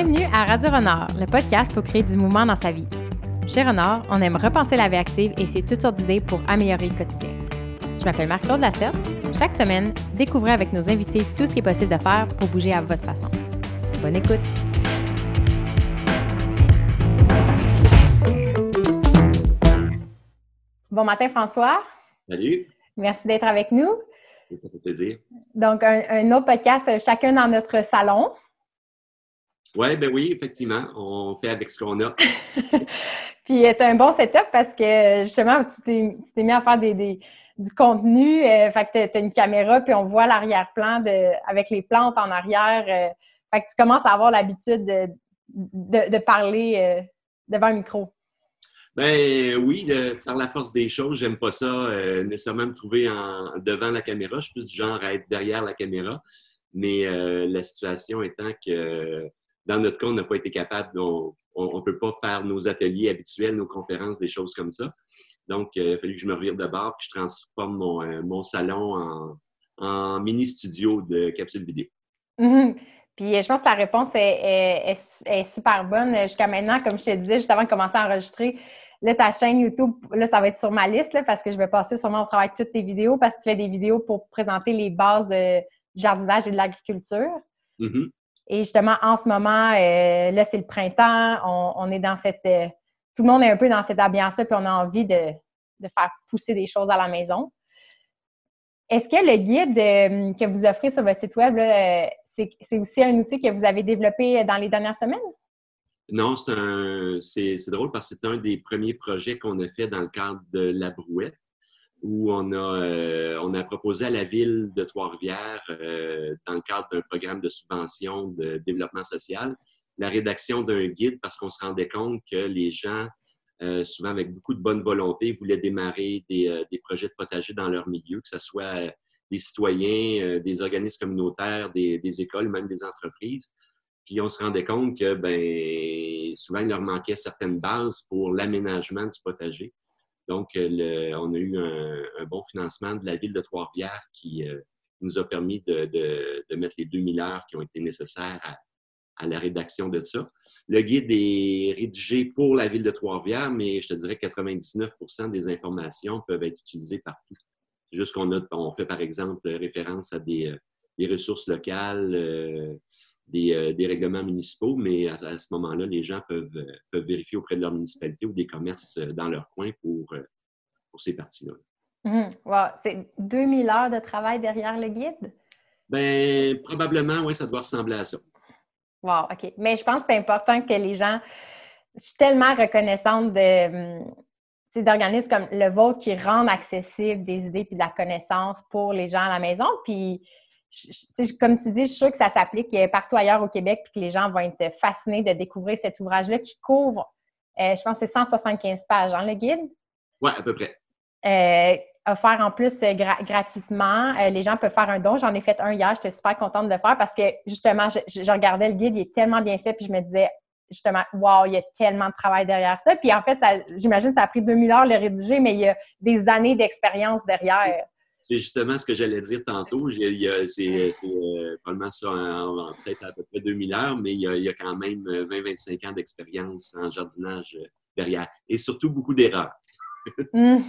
Bienvenue à Radio Renard, le podcast pour créer du mouvement dans sa vie. Chez Renard, on aime repenser la vie active et c'est toutes sortes d'idées pour améliorer le quotidien. Je m'appelle Marc-Claude Lasserte. Chaque semaine, découvrez avec nos invités tout ce qui est possible de faire pour bouger à votre façon. Bonne écoute! Bon matin, François. Salut. Merci d'être avec nous. Ça fait plaisir. Donc, un, autre podcast, euh, chacun dans notre salon. Oui, ben oui, effectivement. On fait avec ce qu'on a. Puis, c'est un bon setup parce que justement, tu t'es mis à faire des, du contenu. Euh, fait que tu as, une caméra, puis on voit l'arrière-plan avec les plantes en arrière. Euh, fait que tu commences à avoir l'habitude de, de, parler devant un micro. Ben oui, par la force des choses, j'aime pas ça euh, nécessairement me trouver en, devant la caméra. Je suis plus du genre à être derrière la caméra. Mais euh, la situation étant que dans notre cas, on n'a pas été capable, on ne peut pas faire nos ateliers habituels, nos conférences, des choses comme ça. Donc, euh, il a fallu que je me revire de bord que je transforme mon, salon en, mini-studio de capsule vidéo. Mm-hmm. Puis je pense que la réponse est, est super bonne. Jusqu'à maintenant, comme je te disais, juste avant de commencer à enregistrer, Là, ta chaîne YouTube, là, ça va être sur ma liste parce que je vais passer sûrement au travail toutes tes vidéos parce que tu fais des vidéos pour présenter les bases de, du jardinage et de l'agriculture. Mm-hmm. Et justement, en ce moment, euh, là, c'est le printemps, on, est dans cette. Euh, tout le monde est un peu dans cette ambiance-là, puis on a envie de, faire pousser des choses à la maison. Est-ce que le guide euh, que vous offrez sur votre site Web, c'est aussi un outil que vous avez développé dans les dernières semaines? Non, c'est, drôle parce que c'est un des premiers projets qu'on a fait dans le cadre de la Brouette, où on a, euh, on a proposé à la ville de Trois-Rivières, euh, dans le cadre d'un programme de subvention de développement social, la rédaction d'un guide parce qu'on se rendait compte que les gens, euh, souvent avec beaucoup de bonne volonté, voulaient démarrer des, des, projets de potager dans leur milieu, que ce soit des citoyens, des organismes communautaires, des, des écoles, même des entreprises. Puis on se rendait compte que ben, souvent, il leur manquait certaines bases pour l'aménagement du potager. Donc, le, on a eu un, bon financement de la ville de Trois-Rivières qui euh, nous a permis de, mettre les 2000 heures qui ont été nécessaires à, la rédaction de ça. Le guide est rédigé pour la ville de Trois-Rivières, mais je te dirais que 99% des informations peuvent être utilisées partout. Juste qu'on on fait, par exemple, référence à des, euh, ressources locales, euh, euh, des, règlements municipaux, mais à, ce moment-là, les gens peuvent, euh, peuvent, vérifier auprès de leur municipalité ou des commerces euh, dans leur coin pour, pour ces parties-là. Mmh. C'est 2000 heures de travail derrière le guide? Bien, probablement, oui, ça doit ressembler à ça. Wow, OK. Mais je pense que c'est important que les gens. Je suis tellement reconnaissante de hum, d'organismes comme le vôtre qui rendent accessible des idées et de la connaissance pour les gens à la maison. Puis comme tu dis, je suis sûre que ça s'applique euh, partout ailleurs au Québec puis que les gens vont être fascinés de découvrir cet ouvrage-là qui couvre, euh, je pense que c'est 175 pages, hein, le guide? Oui, à peu près. Euh, offert en plus gratuitement. les gens peuvent faire un don. J'en ai fait un hier. J'étais super contente de le faire parce que justement, je, regardais le guide, il est tellement bien fait. Puis je me disais, justement, wow, il y a tellement de travail derrière ça. Puis en fait, j'imagine que ça a pris 2000 heures le rédiger, mais il y a des années d'expérience derrière. C'est justement ce que j'allais dire tantôt. C'est probablement ça peut-être à peu près 2000 heures, mais il y a, quand même 20-25 euh, ans d'expérience en jardinage euh, derrière. Et surtout beaucoup d'erreurs. Mmh.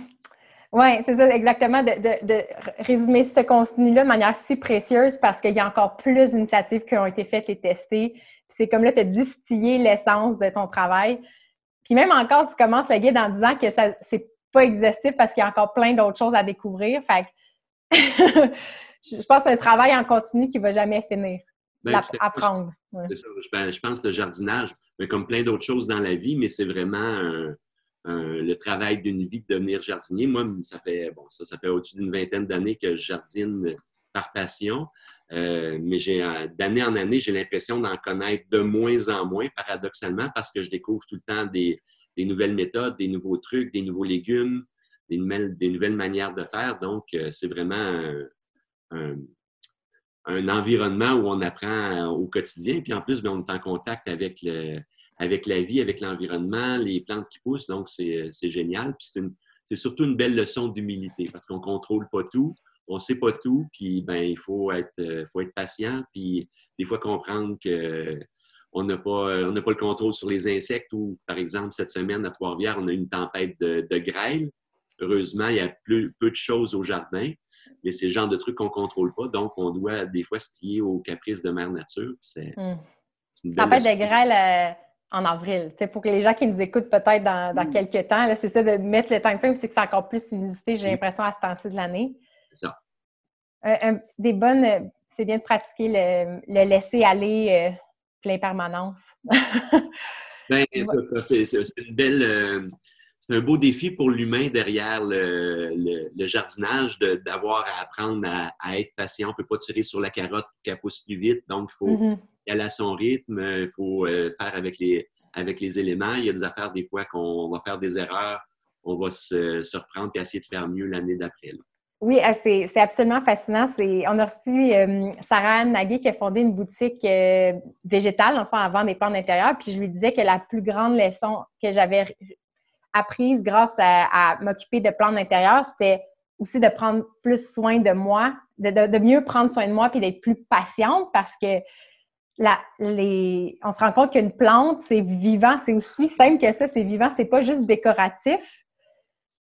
Oui, c'est ça, exactement, de, résumer ce contenu-là de manière si précieuse parce qu'il y a encore plus d'initiatives qui ont été faites et testées. C'est comme là, tu as distillé l'essence de ton travail. Puis même encore, tu commences le guide en disant que ça c'est pas exhaustif parce qu'il y a encore plein d'autres choses à découvrir. Fait je pense que c'est un travail en continu qui ne va jamais finir. Ben, apprendre. C'est ça. Je, pense que le jardinage, mais comme plein d'autres choses dans la vie, mais c'est vraiment le travail d'une vie de devenir jardinier. Moi, ça fait bon, ça, ça fait au-dessus d'une vingtaine d'années que je jardine par passion. Euh, mais j'ai d'année en année, j'ai l'impression d'en connaître de moins en moins, paradoxalement, parce que je découvre tout le temps des, des nouvelles méthodes, des nouveaux trucs, des nouveaux légumes, des nouvelles, manières de faire. Donc, euh, c'est vraiment un, environnement où on apprend au quotidien. Puis en plus, ben, on est en contact avec, le, avec la vie, avec l'environnement, les plantes qui poussent. Donc, c'est génial. Puis c'est surtout une belle leçon d'humilité parce qu'on ne contrôle pas tout, on ne sait pas tout, puis ben, il faut être, faut être patient, puis des fois comprendre que on n'a pas, on pas le contrôle sur les insectes ou, par exemple, cette semaine à Trois-Rivières, on a une tempête de grêle. Heureusement, il y a peu, peu de choses au jardin, mais c'est le genre de trucs qu'on ne contrôle pas. Donc, on doit des fois se plier aux caprices de Mère Nature. C'est hmm. une Tempête de grêle euh, en avril. pour que les gens qui nous écoutent peut-être dans, dans hmm. quelques temps, c'est ça de mettre le time frame, c'est que c'est encore plus inusité, j'ai l'impression, à ce temps-ci de l'année. C'est ça. Euh, des bonnes, c'est bien de pratiquer le, laisser aller euh, plein permanence. ben, c'est une belle c'est un beau défi pour l'humain derrière le, jardinage d'avoir à apprendre à, être patient. On ne peut pas tirer sur la carotte qu'elle pousse plus vite. Donc, il faut mm-hmm. y aller à son rythme. Il faut euh, faire avec les, avec les éléments. Il y a des affaires, des fois, qu'on va faire des erreurs. On va se, reprendre et essayer de faire mieux l'année d'après. Oui, ah, c'est absolument fascinant. On a reçu euh, Sarah Anne Nagui qui a fondé une boutique euh, végétale, enfin, avant des plantes d'intérieur. Puis je lui disais que la plus grande leçon que j'avais apprise grâce à, m'occuper de plantes d'intérieur, c'était aussi de prendre plus soin de moi, de, mieux prendre soin de moi puis d'être plus patiente parce que la, les, on se rend compte qu'une plante, c'est vivant, c'est aussi simple que ça, c'est vivant, c'est pas juste décoratif.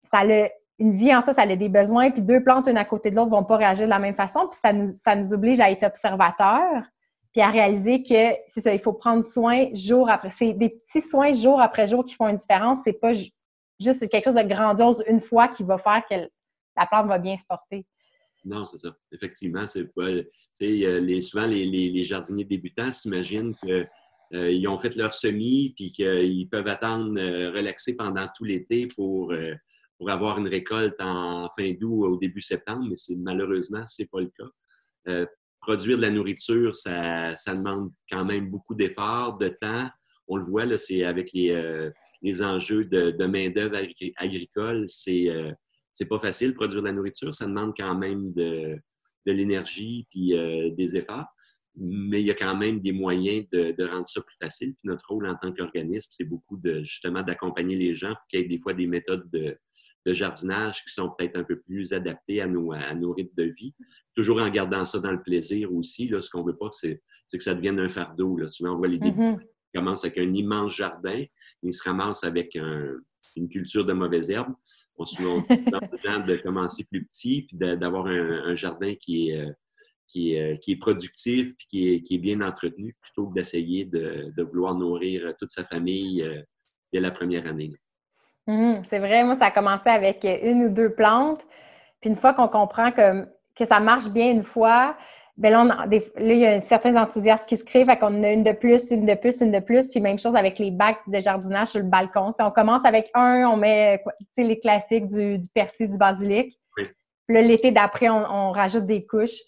Ça a une vie en ça, ça a des besoins, puis deux plantes, une à côté de l'autre, vont pas réagir de la même façon, puis ça nous, ça nous oblige à être observateurs puis à réaliser que c'est ça, il faut prendre soin jour après. C'est des petits soins jour après jour qui font une différence. C'est pas juste quelque chose de grandiose une fois qui va faire que la plante va bien se porter. Non, c'est ça. Effectivement, c'est pas. Les, souvent, les, jardiniers débutants s'imaginent qu'ils euh, ont fait leur semis puis qu'ils peuvent attendre, euh, relaxer pendant tout l'été pour, euh, pour avoir une récolte en fin d'août au début septembre, mais malheureusement, ce n'est pas le cas produire de la nourriture, ça, demande quand même beaucoup d'efforts, de temps. On le voit, c'est avec les, euh, enjeux de, main-d'œuvre agricole, c'est euh, pas facile de produire de la nourriture. Ça demande quand même de, l'énergie puis euh, des efforts. Mais il y a quand même des moyens de, rendre ça plus facile. Notre rôle en tant qu'organisme, c'est beaucoup de justement d'accompagner les gens pour qu'il y ait des fois des méthodes de, de jardinage qui sont peut-être un peu plus adaptés à nos, à nos rythmes de vie, toujours en gardant ça dans le plaisir aussi. Là, ce qu'on ne veut pas, c'est que ça devienne un fardeau. Là. Souvent, on voit les débuts mm-hmm. qui commencent avec un immense jardin, ils se ramassent avec une culture de mauvaises herbes. On se demande de commencer plus petit, puis d'avoir un, jardin qui est, euh, qui est, qui est productif, puis qui est, qui est bien entretenu, plutôt que d'essayer de, de, vouloir nourrir toute sa famille euh, dès la première année. Mmh, c'est vrai, moi, ça a commencé avec une ou deux plantes. Puis une fois qu'on comprend que, que ça marche bien une fois, bien là, il y a certains enthousiastes qui se créent, fait qu'on a une de plus, une de plus, une de plus. Puis même chose avec les bacs de jardinage sur le balcon. on commence avec un, on met les classiques du, du persil, du basilic. Puis là, l'été d'après, on, rajoute des couches.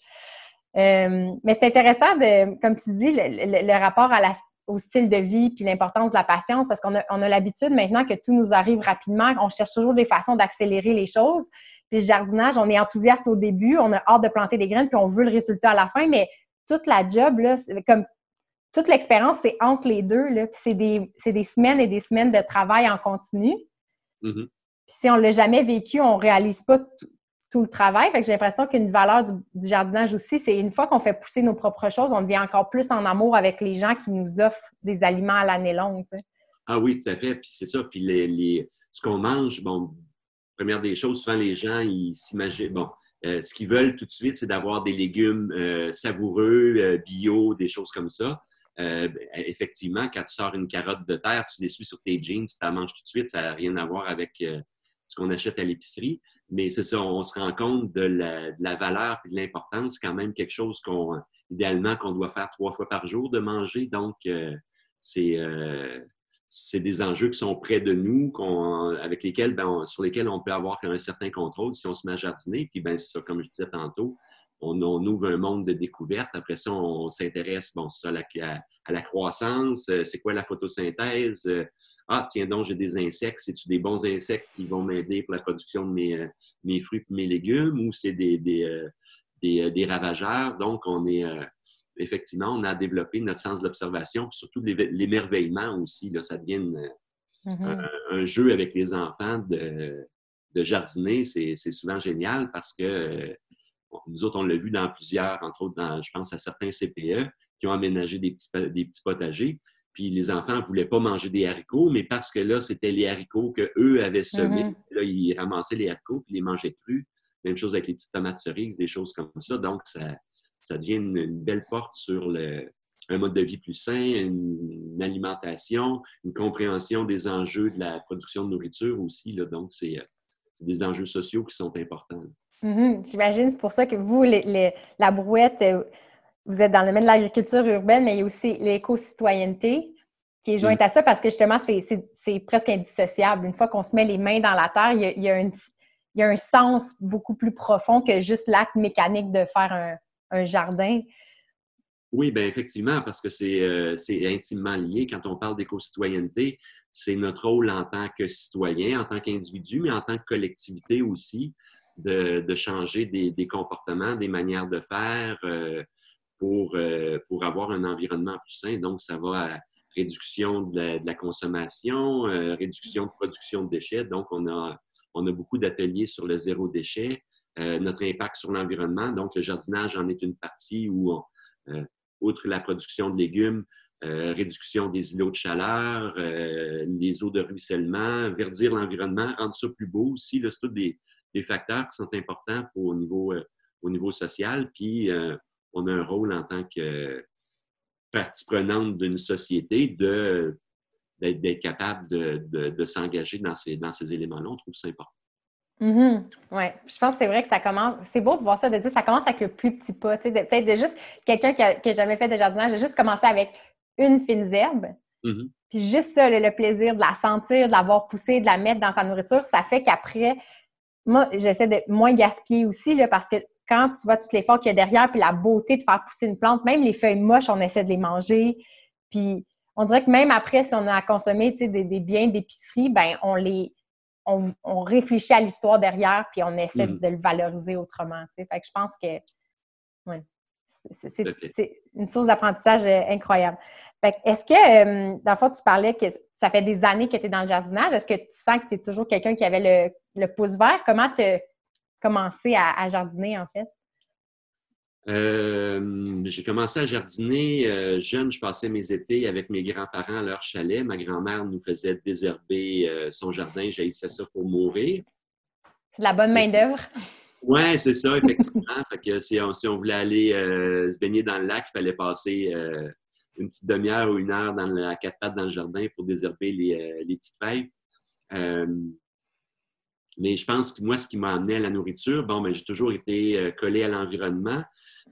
Euh, mais c'est intéressant, de, comme tu dis, le rapport à la au style de vie puis l'importance de la patience parce qu'on a, on a l'habitude maintenant que tout nous arrive rapidement. On cherche toujours des façons d'accélérer les choses. Puis le jardinage, on est enthousiaste au début, on a hâte de planter des graines puis on veut le résultat à la fin, mais toute la job, là, comme toute l'expérience, c'est entre les deux. Là, puis c'est des, des, semaines et des semaines de travail en continu. Mm-hmm. Puis si on ne l'a jamais vécu, on ne réalise pas tout le travail. J'ai l'impression qu'une valeur du, jardinage aussi, c'est une fois qu'on fait pousser nos propres choses, on devient encore plus en amour avec les gens qui nous offrent des aliments à l'année longue. Ah oui, tout à fait. Puis c'est ça. Puis les, ce qu'on mange, bon, première des choses, souvent les gens, ils s'imaginent, bon, euh, ce qu'ils veulent tout de suite, c'est d'avoir des légumes euh, savoureux, euh, bio, des choses comme ça. effectivement, quand tu sors une carotte de terre, tu l'essuies sur tes jeans, tu la manges tout de suite, ça n'a rien à voir avec ce qu'on achète à l'épicerie. Mais c'est ça, on se rend compte de la, valeur et de l'importance. C'est quand même quelque chose qu'on, idéalement, qu'on doit faire trois fois par jour de manger. Donc, euh, euh, c'est, des enjeux qui sont près de nous, avec lesquels, ben, sur lesquels on peut avoir un certain contrôle si on se met à jardiner. Puis, ben, c'est ça, comme je disais tantôt, on, ouvre un monde de découvertes. Après ça, on, s'intéresse bon, à, la, à, la croissance, euh, c'est quoi la photosynthèse, ah, tiens donc, j'ai des insectes, c'est-tu des bons insectes qui vont m'aider pour la production de mes, euh, mes fruits et mes légumes ou c'est des, des, euh, euh, des, ravageurs? Donc, on est effectivement, on a développé notre sens de l'observation, surtout l'émerveillement aussi. Là, ça devient mm-hmm. un, jeu avec les enfants de, de jardiner. C'est souvent génial parce que nous autres, on l'a vu dans plusieurs, entre autres, dans, je pense à certains CPE, qui ont aménagé des petits, des petits potagers. Puis les enfants ne voulaient pas manger des haricots, mais parce que là, c'était les haricots qu'eux avaient semés. Mm-hmm. Là, ils ramassaient les haricots puis les mangeaient crus. Même chose avec les petites tomates cerises, des choses comme ça. Donc, ça, ça devient une, belle porte sur le, un mode de vie plus sain, une, alimentation, une compréhension des enjeux de la production de nourriture aussi. Là. Donc, c'est des enjeux sociaux qui sont importants. Mm-hmm. J'imagine, c'est pour ça que vous, les, la brouette, euh, vous êtes dans le domaine de l'agriculture urbaine, mais il y a aussi l'éco-citoyenneté qui est jointe mm. à ça parce que justement, c'est presque indissociable. Une fois qu'on se met les mains dans la terre, il y a, il y a un sens beaucoup plus profond que juste l'acte mécanique de faire un, un jardin. Oui, bien effectivement, parce que euh, c'est intimement lié. Quand on parle d'éco-citoyenneté, c'est notre rôle en tant que citoyen, en tant qu'individu, mais en tant que collectivité aussi, de, de changer des, des, comportements, des manières de faire, euh, pour, euh, pour avoir un environnement plus sain. Donc, ça va à réduction de la, consommation, euh, réduction de production de déchets. Donc, on a, on a beaucoup d'ateliers sur le zéro déchet, euh, notre impact sur l'environnement. Donc, le jardinage en est une partie où, outre la production de légumes, réduction des îlots de chaleur, les eaux de ruissellement, verdir l'environnement, rendre ça plus beau aussi. C'est tous des, des, facteurs qui sont importants pour, au, niveau, au niveau social. Puis, on a un rôle en tant que partie prenante d'une société de, d'être, capable de, s'engager dans ces, dans ces éléments-là. On trouve ça important. Mm-hmm. Oui, je pense que c'est vrai que ça commence. C'est beau de voir ça, de dire ça commence avec le plus petit pas. peut-être de juste quelqu'un qui n'a jamais fait de jardinage, de juste commencer avec une fine herbe. Mm-hmm. Puis juste ça, le, plaisir de la sentir, de l'avoir poussée, de la mettre dans sa nourriture, ça fait qu'après, moi, j'essaie de moins gaspiller aussi, là, parce que quand tu vois tout l'effort qu'il y a derrière, puis la beauté de faire pousser une plante, même les feuilles moches, on essaie de les manger. Puis on dirait que même après, si on a à consommer des, des biens d'épicerie, ben on les on, réfléchit à l'histoire derrière, puis on essaie mm. de le valoriser autrement. Fait que je pense que ouais, c'est une source d'apprentissage euh, incroyable. Est-ce que, euh, dans le fond, tu parlais que ça fait des années que tu es dans le jardinage. Est-ce que tu sens que tu es toujours quelqu'un qui avait le, le pouce vert? Comment te commencé à, jardiner, en fait? Euh, j'ai commencé à jardiner euh, jeune. Je passais mes étés avec mes grands-parents à leur chalet. Ma grand-mère nous faisait désherber euh, son jardin. J'haïssais ça pour mourir. C'est la bonne main-d'œuvre. Oui, c'est ça, effectivement. fait que si, on, voulait aller se baigner dans le lac, il fallait passer une petite demi-heure ou une heure dans à quatre pattes dans le jardin pour désherber les, les petites feuilles. Mais je pense que moi, ce qui m'a amené à la nourriture, bon, ben, j'ai toujours été euh, collé à l'environnement,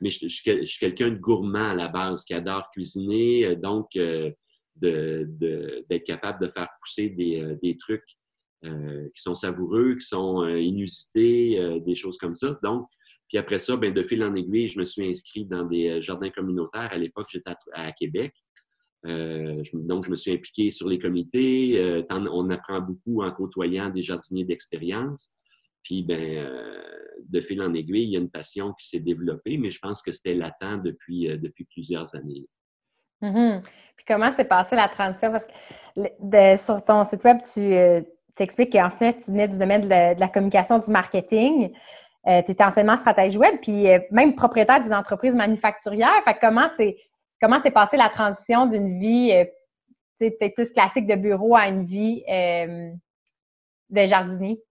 mais je, suis quelqu'un de gourmand à la base, qui adore cuisiner, euh, donc euh, d'être capable de faire pousser des, trucs qui sont savoureux, qui sont inusités, des choses comme ça. Donc, puis après ça, ben, de fil en aiguille, je me suis inscrit dans des jardins communautaires. À l'époque, j'étais à, Québec. Euh, donc, je me suis impliqué sur les comités. Euh, on apprend beaucoup en côtoyant des jardiniers d'expérience. Puis, ben, euh, de fil en aiguille, il y a une passion qui s'est développée, mais je pense que c'était latent depuis, depuis plusieurs années. Mm-hmm. Puis, comment s'est passée la transition? Parce que sur ton site web, tu t'expliques qu'en fait, tu venais du domaine de la, communication, du marketing. tu étais enseignement stratège web, puis même propriétaire d'une entreprise manufacturière. Fait comment c'est comment s'est passée la transition d'une vie euh, peut-être plus classique de bureau à une vie euh, de jardinier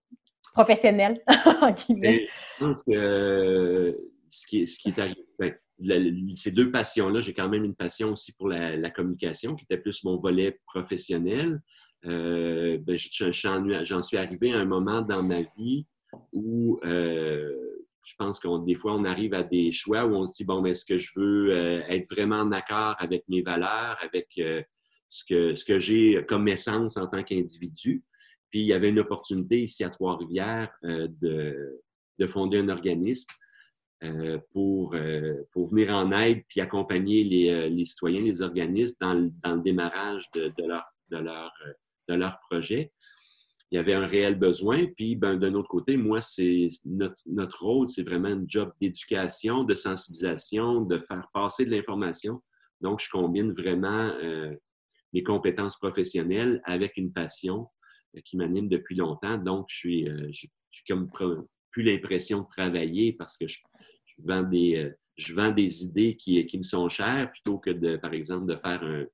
professionnel? Ben, je pense que euh, ce qui, est arrivé, ben, ces deux passions-là, j'ai quand même une passion aussi pour la, communication, qui était plus mon volet professionnel. Ben, j'en suis arrivé à un moment dans ma vie où je pense qu'on des fois, on arrive à des choix où on se dit, bon, mais est-ce que je veux euh, être vraiment en accord avec mes valeurs, avec euh, ce que, ce que j'ai comme essence en tant qu'individu? Puis il y avait une opportunité ici à Trois-Rivières euh, de, de, fonder un organisme pour, pour venir en aide puis accompagner les, les citoyens, les organismes dans le, dans le démarrage de, de, leur, de, leur, de leur projet il y avait un réel besoin. Puis, ben, d'un autre côté, moi, c'est notre, notre, rôle, c'est vraiment un job d'éducation, de sensibilisation, de faire passer de l'information. Donc, je combine vraiment euh, mes compétences professionnelles avec une passion euh, qui m'anime depuis longtemps. Donc, je suis, euh, je, comme plus l'impression de travailler parce que je, vends des, je vends des idées qui, qui me sont chères plutôt que, de, par exemple, de faire un,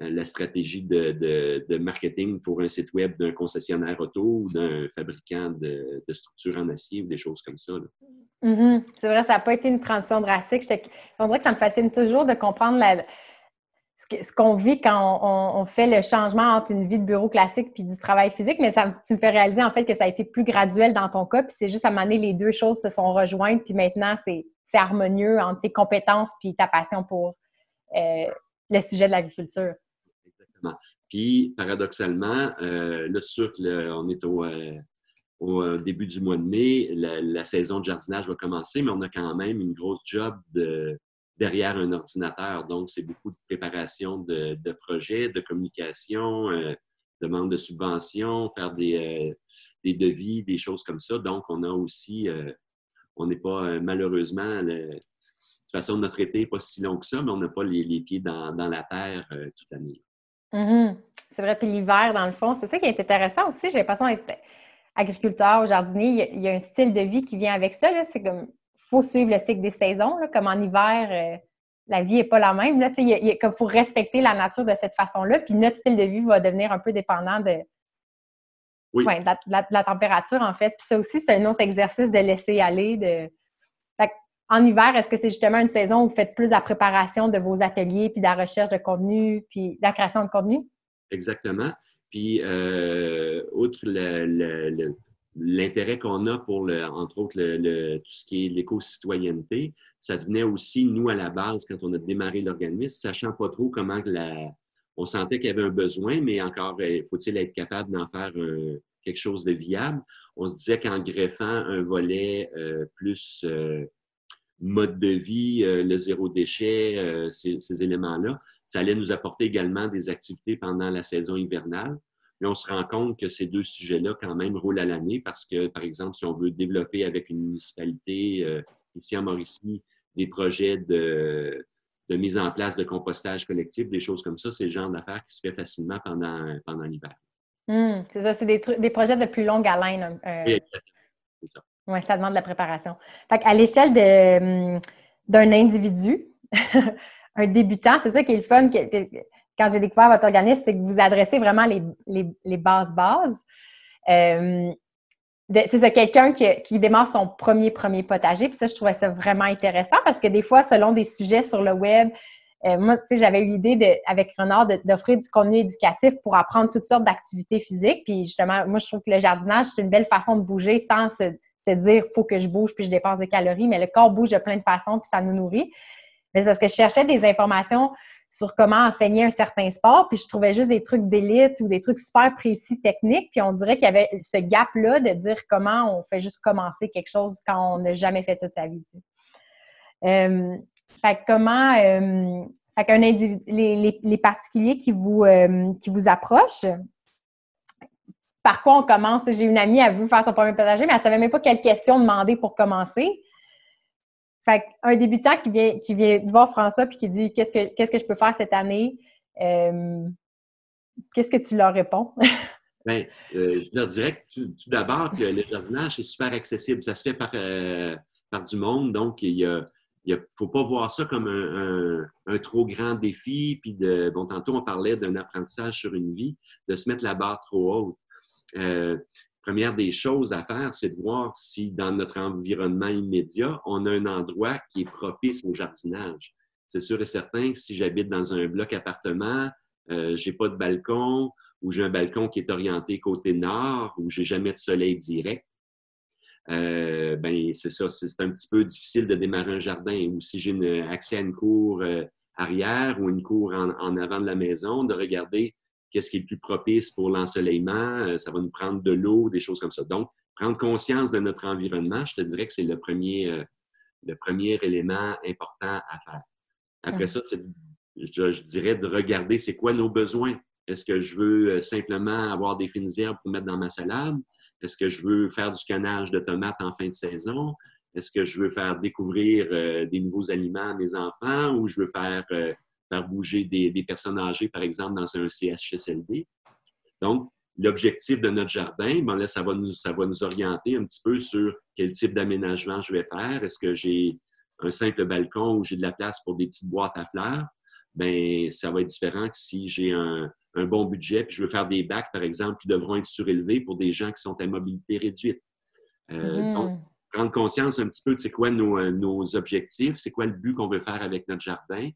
la stratégie de, marketing pour un site web d'un concessionnaire auto ou d'un fabricant de, structures en acier ou des choses comme ça. Mm-hmm. C'est vrai, ça n'a pas été une transition drastique. On dirait que ça me fascine toujours de comprendre ce qu'on vit quand on, fait le changement entre une vie de bureau classique puis du travail physique, mais ça, tu me fais réaliser en fait que ça a été plus graduel dans ton cas, puis c'est juste à un moment donné, les deux choses se sont rejointes, puis maintenant, c'est harmonieux entre tes compétences puis ta passion pour euh, le sujet de l'agriculture. Puis, paradoxalement, euh, là, sûr qu'on est au, euh, euh, début du mois de mai, la, saison de jardinage va commencer, mais on a quand même une grosse job de, derrière un ordinateur. Donc, c'est beaucoup de préparation de, projets, de communication, demande de subventions, faire des, devis, des choses comme ça. Donc, on a aussi, on n'est pas malheureusement, de toute façon, notre été n'est pas si long que ça, mais on n'a pas les, pieds dans la terre toute l'année. Mhm. C'est vrai. Puis l'hiver, dans le fond, c'est ça qui est intéressant aussi. J'ai l'impression d'être agriculteur, jardinier. Il y, a, un style de vie qui vient avec ça. C'est comme, faut suivre le cycle des saisons. Comme en hiver, euh, la vie n'est pas la même. Là, il, faut respecter la nature de cette façon-là. Puis notre style de vie va devenir un peu dépendant de, la, température, en fait. Puis ça aussi, c'est un autre exercice de laisser aller, de en hiver, est-ce que c'est justement une saison où vous faites plus la préparation de vos ateliers, puis de la recherche de contenu, puis de la création de contenu? Exactement. Puis, euh, outre l'intérêt qu'on a pour, entre autres, tout ce qui est l'éco-citoyenneté, ça venait aussi, nous, à la base, quand on a démarré l'organisme, sachant pas trop comment la, on sentait qu'il y avait un besoin, mais encore, euh, faut-il être capable d'en faire quelque chose de viable? On se disait qu'en greffant un volet euh, plus mode de vie, euh, le zéro déchet, euh, ces, éléments-là. Ça allait nous apporter également des activités pendant la saison hivernale. Mais on se rend compte que ces deux sujets-là, quand même, roulent à l'année parce que, par exemple, si on veut développer avec une municipalité, euh, ici en Mauricie, des projets de, de, mise en place de compostage collectif, des choses comme ça, c'est le genre d'affaires qui se fait facilement pendant, pendant l'hiver. Hum, c'est ça, c'est des, des, projets de plus longue haleine. Oui, c'est ça. Oui, ça demande de la préparation. Fait à l'échelle hum, d'un individu, un débutant, c'est ça qui est le fun quand j'ai découvert votre organisme, c'est que vous adressez vraiment les, les, bases bases. Hum, c'est ça, quelqu'un qui, démarre son premier premier potager. Puis ça, je trouvais ça vraiment intéressant parce que des fois, selon des sujets sur le web, euh, moi, tu sais, j'avais eu l'idée avec Renard d'offrir du contenu éducatif pour apprendre toutes sortes d'activités physiques. Puis justement, moi, je trouve que le jardinage, c'est une belle façon de bouger sans se se dire faut que je bouge puis je dépense des calories, mais le corps bouge de plein de façons puis ça nous nourrit. Mais c'est parce que je cherchais des informations sur comment enseigner un certain sport, puis je trouvais juste des trucs d'élite ou des trucs super précis, techniques, puis on dirait qu'il y avait ce gap-là de dire comment on fait juste commencer quelque chose quand on n'a jamais fait ça de sa vie. Euh, fait comment, euh, fait les, les, particuliers qui vous, euh, qui vous approchent, par quoi on commence. J'ai une amie, à vous faire son premier potager, mais elle ne savait même pas quelle question demander pour commencer. Fait un débutant qui vient, qui vient voir François et qui dit qu'est-ce que, que je peux faire cette année, euh, qu'est-ce que tu leur réponds? Bien, euh, je leur dirais que tout, d'abord que le jardinage est super accessible. Ça se fait par, euh, par du monde, donc il ne faut pas voir ça comme un, un, trop grand défi. Puis de, bon, tantôt, on parlait d'un apprentissage sur une vie, de se mettre la barre trop haute. Euh, première des choses à faire, c'est de voir si dans notre environnement immédiat, on a un endroit qui est propice au jardinage. C'est sûr et certain que si j'habite dans un bloc appartement, euh, j'ai pas de balcon ou j'ai un balcon qui est orienté côté nord ou j'ai jamais de soleil direct, euh, ben c'est ça, c'est un petit peu difficile de démarrer un jardin. Ou si j'ai accès à une cour euh, arrière ou une cour en, avant de la maison, de regarder qu'est-ce qui est le plus propice pour l'ensoleillement, euh, ça va nous prendre de l'eau, des choses comme ça. Donc, prendre conscience de notre environnement, je te dirais que c'est le premier, euh, le premier élément important à faire. Après ça, je, dirais de regarder c'est quoi nos besoins. Est-ce que je veux euh, simplement avoir des fines herbes pour mettre dans ma salade? Est-ce que je veux faire du canage de tomates en fin de saison? Est-ce que je veux faire découvrir des nouveaux aliments à mes enfants ou je veux faire faire bouger des, personnes âgées, par exemple, dans un CHSLD. Donc, l'objectif de notre jardin, bon, là, ça va, nous, ça va nous orienter un petit peu sur quel type d'aménagement je vais faire. Est-ce que j'ai un simple balcon où j'ai de la place pour des petites boîtes à fleurs, ben ça va être différent que si j'ai un, bon budget puis je veux faire des bacs, par exemple, qui devront être surélevés pour des gens qui sont à mobilité réduite. Euh, mm-hmm. Donc, prendre conscience un petit peu de c'est quoi nos, euh, nos objectifs, c'est quoi le but qu'on veut faire avec notre jardin.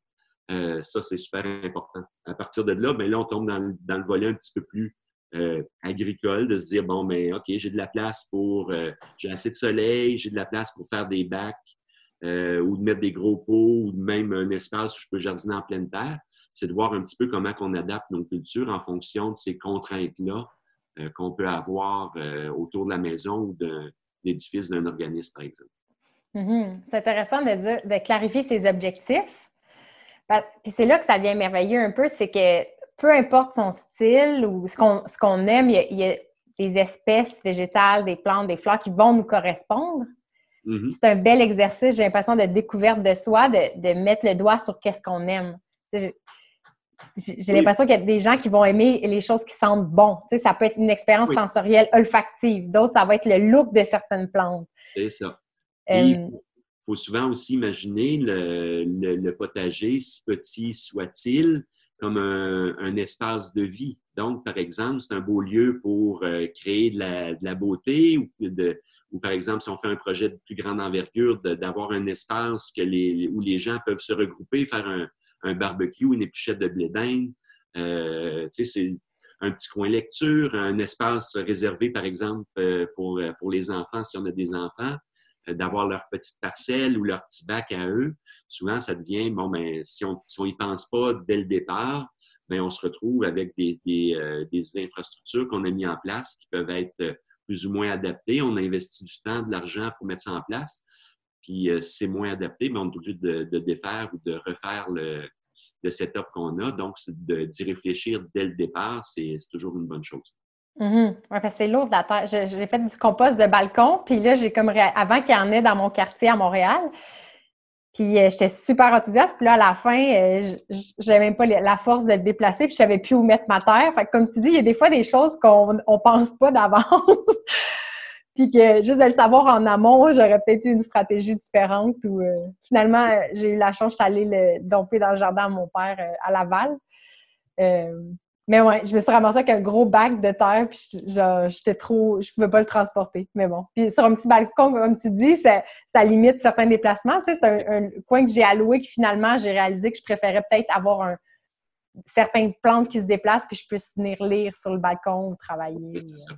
Euh, ça, c'est super important. À partir de là, ben là, on tombe dans le, dans le volet un petit peu plus euh, agricole, de se dire, bon, mais OK, j'ai de la place pour, euh, j'ai assez de soleil, j'ai de la place pour faire des bacs ou de mettre des gros pots ou même un espace où je peux jardiner en pleine terre. C'est de voir un petit peu comment on adapte nos cultures en fonction de ces contraintes-là qu'on peut avoir autour de la maison ou d'un édifice d'un organisme, par exemple. Mm-hmm. C'est intéressant de, de clarifier ses objectifs. Puis c'est là que ça devient merveilleux un peu, c'est que peu importe son style ou ce qu'on aime, il y, a, des espèces végétales, des plantes, des fleurs qui vont nous correspondre. Mm-hmm. C'est un bel exercice, j'ai l'impression, de découverte de soi, de, mettre le doigt sur qu'est-ce qu'on aime. J'ai l'impression qu'il y a des gens qui vont aimer les choses qui sentent bon. ça peut être une expérience sensorielle olfactive. D'autres, ça va être le look de certaines plantes. C'est ça. Euh, faut souvent aussi imaginer le potager, si petit soit-il, comme un, espace de vie. Donc, par exemple, c'est un beau lieu pour euh, créer de la, beauté ou, de, ou, par exemple, si on fait un projet de plus grande envergure, d'avoir un espace que les, où les gens peuvent se regrouper, faire un, un barbecue, une épluchette de blé d'Inde. Euh, c'est un petit coin lecture, un espace réservé, par exemple, euh, pour, pour les enfants, si on a des enfants, d'avoir leur petite parcelle ou leur petit bac à eux souvent, ça devient, bon, ben, si on n'y pense pas dès le départ, ben, on se retrouve avec des, des, euh, infrastructures qu'on a mis en place qui peuvent être euh, plus ou moins adaptées. On a investi du temps, de l'argent pour mettre ça en place. Puis, euh, c'est moins adapté, mais on est obligé de, de défaire ou de refaire le, le setup qu'on a. Donc, d'y réfléchir dès le départ, c'est toujours une bonne chose. Mm c'est lourd la terre. J'ai fait du compost de balcon, puis là, j'ai comme avant qu'il y en ait dans mon quartier à Montréal, puis euh, j'étais super enthousiaste. Puis là, à la fin, euh, j'avais même pas la force de le déplacer, puis je savais plus où mettre ma terre. Fait que comme tu dis, il y a des fois des choses qu'on on pense pas d'avance. puis que juste de le savoir en amont, j'aurais peut-être eu une stratégie différente. Euh, finalement, j'ai eu la chance, d'aller le domper dans le jardin à mon père à Laval. Mais ouais, je me suis ramassée avec un gros bac de terre, puis j'étais trop, je pouvais pas le transporter. Mais bon. Puis sur un petit balcon, comme tu dis, ça, ça limite certains déplacements. c'est un, coin que j'ai alloué que finalement, j'ai réalisé que je préférais peut-être avoir un, certaines plantes qui se déplacent, puis je puisse venir lire sur le balcon ou travailler. C'est ça.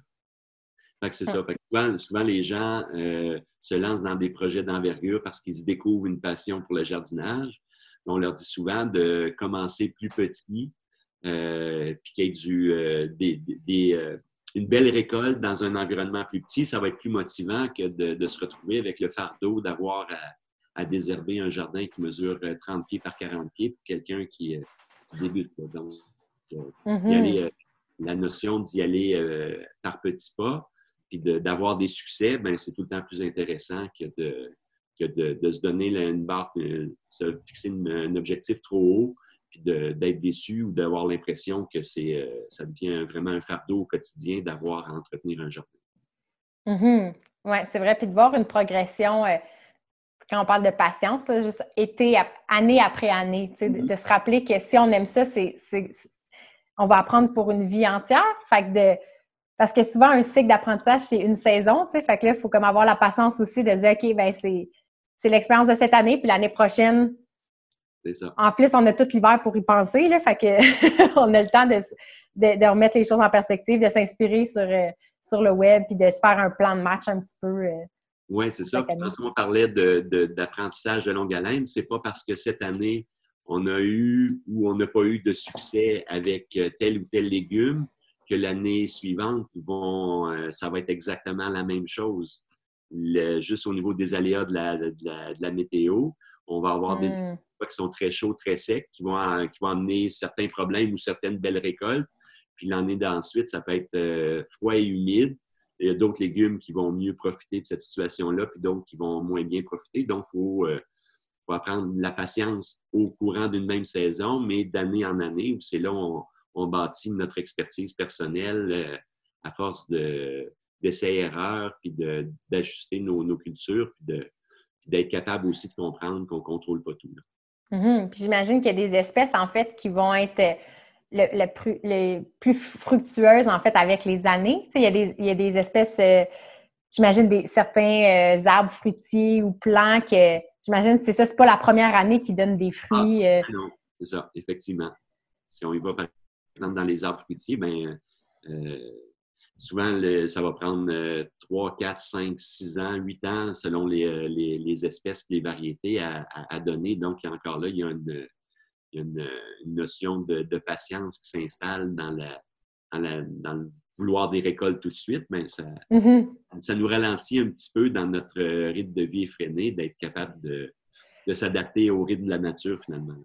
c'est ça. souvent, souvent, les gens euh, se lancent dans des projets d'envergure parce qu'ils découvrent une passion pour le jardinage. On leur dit souvent de commencer plus petit, euh, puis qu'il y ait du, euh, des, euh, une belle récolte dans un environnement plus petit, ça va être plus motivant que de, se retrouver avec le fardeau d'avoir à, désherber un jardin qui mesure 30 pieds par 40 pieds pour quelqu'un qui débute. Donc, mm-hmm. la notion d'y aller par petits pas, puis d'avoir des succès, ben, c'est tout le temps plus intéressant que de, que de, se donner une barre, de se fixer un objectif trop haut, puis d'être déçu ou d'avoir l'impression que c'est, euh, ça devient vraiment un fardeau au quotidien d'avoir à entretenir un jardin. Mm-hmm. Oui, c'est vrai. Puis de voir une progression, euh, quand on parle de patience, juste été, année après année, mm-hmm. de, se rappeler que si on aime ça, c'est, on va apprendre pour une vie entière. Fait que de, parce que souvent, un cycle d'apprentissage, c'est une saison. Fait que là, il faut comme avoir la patience aussi de dire, OK, ben c'est, c'est l'expérience de cette année, puis l'année prochaine, en plus, on a tout l'hiver pour y penser, là, fait que on a le temps de, de, remettre les choses en perspective, de s'inspirer sur, euh, sur le web, puis de se faire un plan de match un petit peu. Euh, oui, c'est ça. Quand on parlait d'apprentissage de, longue haleine, c'est pas parce que cette année, on a eu ou on n'a pas eu de succès avec euh, tel ou tel légume que l'année suivante, vont, ça va être exactement la même chose. juste au niveau des aléas de la, de la, météo, on va avoir des mmh qui sont très chauds, très secs, qui vont, qui vont amener certains problèmes ou certaines belles récoltes. Puis l'année d'ensuite, ça peut être euh, froid et humide. Il y a d'autres légumes qui vont mieux profiter de cette situation-là, puis d'autres qui vont moins bien profiter. Donc, il faut, euh, faut, apprendre la patience au courant d'une même saison, mais d'année en année, où c'est là où on, bâtit notre expertise personnelle euh, à force d'essais-erreurs, puis d'ajuster nos, nos, cultures, puis de, d'être capable aussi de comprendre qu'on ne contrôle pas tout. Mm-hmm. Puis j'imagine qu'il y a des espèces, en fait, qui vont être euh, le, plus, les plus fructueuses, en fait, avec les années. il, y a des, il y a des espèces, euh, j'imagine, des, certains euh, arbres fruitiers ou plants que, j'imagine, c'est ça, c'est pas la première année qui donne des fruits. Ah, non, c'est ça, effectivement. Si on y va, par exemple, dans les arbres fruitiers, ben souvent, ça va prendre 3, 4, 5, 6 ans, 8 ans selon les, euh, les, espèces et les variétés à, donner. Donc, encore là, il y a une, une, notion de, patience qui s'installe dans, la, dans, le vouloir des récoltes tout de suite, mais ça, mm-hmm. ça nous ralentit un petit peu dans notre rythme de vie effréné d'être capable de, de s'adapter au rythme de la nature finalement.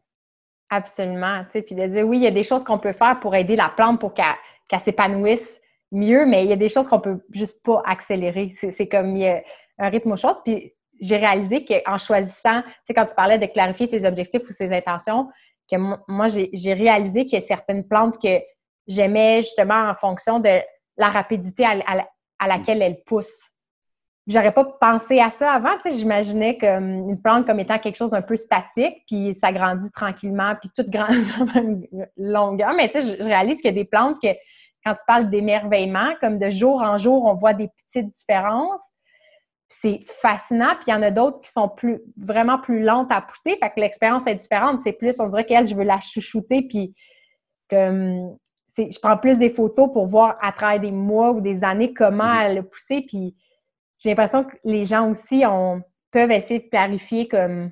Absolument. Puis de dire oui, il y a des choses qu'on peut faire pour aider la plante pour qu'elle s'épanouisse mieux, mais il y a des choses qu'on peut juste pas accélérer. C'est comme il y a un rythme aux choses. Puis j'ai réalisé qu'en choisissant, tu sais, quand tu parlais de clarifier ses objectifs ou ses intentions, que moi, j'ai réalisé qu'il y a certaines plantes que j'aimais justement en fonction de la rapidité à, laquelle elles poussent. J'aurais pas pensé à ça avant, tu sais, j'imaginais comme une plante comme étant quelque chose d'un peu statique, puis ça grandit tranquillement, puis toute grande longueur. Mais tu sais, je réalise qu'il y a des plantes que quand tu parles d'émerveillement, comme de jour en jour, on voit des petites différences. C'est fascinant. Puis il y en a d'autres qui sont plus, vraiment plus lentes à pousser. Fait que l'expérience est différente. C'est plus, on dirait qu'elle, je veux la chouchouter. Puis je prends plus des photos pour voir à travers des mois ou des années comment mm-hmm. elle a poussé. Puis j'ai l'impression que les gens aussi peuvent essayer de clarifier comme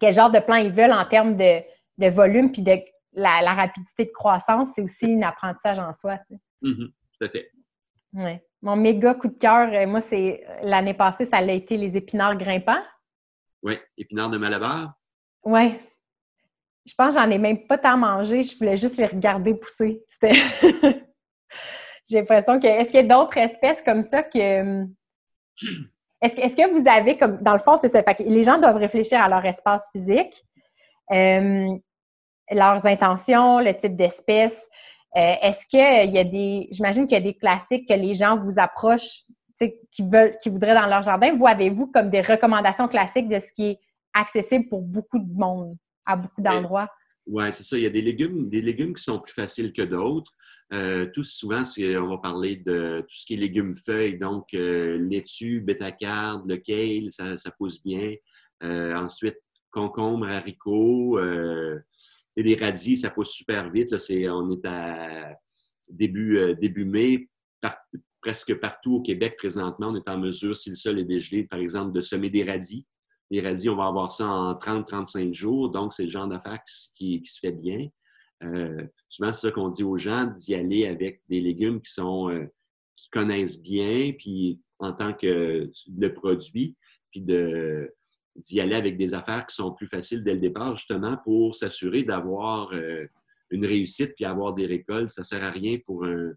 quel genre de plan ils veulent en termes de, de volume puis de la, rapidité de croissance, c'est aussi un apprentissage en soi. Mm-hmm. tout à fait. Ouais. Mon méga coup de cœur, euh, moi, c'est l'année passée, ça a été les épinards grimpants. Oui, épinards de Malabar. Oui. Je pense que j'en ai même pas tant mangé, je voulais juste les regarder pousser. J'ai l'impression que. Est-ce qu'il y a d'autres espèces comme ça que. Est-ce que, est que vous avez comme. Dans le fond, c'est ça. Fait les gens doivent réfléchir à leur espace physique. Euh, leurs intentions, le type d'espèce. Euh, est-ce qu'il y a des. J'imagine qu'il y a des classiques que les gens vous approchent, qui veulent, qui voudraient dans leur jardin. Vous avez-vous comme des recommandations classiques de ce qui est accessible pour beaucoup de monde, à beaucoup d'endroits? Oui, c'est ça. Il y a des légumes, des légumes qui sont plus faciles que d'autres. Euh, tout souvent, on va parler de tout ce qui est légumes feuilles, donc euh, laitue, bétacarde, le kale, ça, ça pousse bien. ensuite, concombre, haricots, les radis, ça pousse super vite. on est à début, euh, début mai. presque partout au Québec, présentement, on est en mesure, si le sol est dégelé, par exemple, de semer des radis. Les radis, on va avoir ça en 30-35 jours. Donc, c'est le genre d'affaire qui, se fait bien. Euh, souvent, c'est ça qu'on dit aux gens, d'y aller avec des légumes qui sont euh, qui connaissent bien, puis en tant que le produit, puis de, d'y aller avec des affaires qui sont plus faciles dès le départ, justement, pour s'assurer d'avoir euh, une réussite puis avoir des récoltes. Ça ne sert à rien pour un,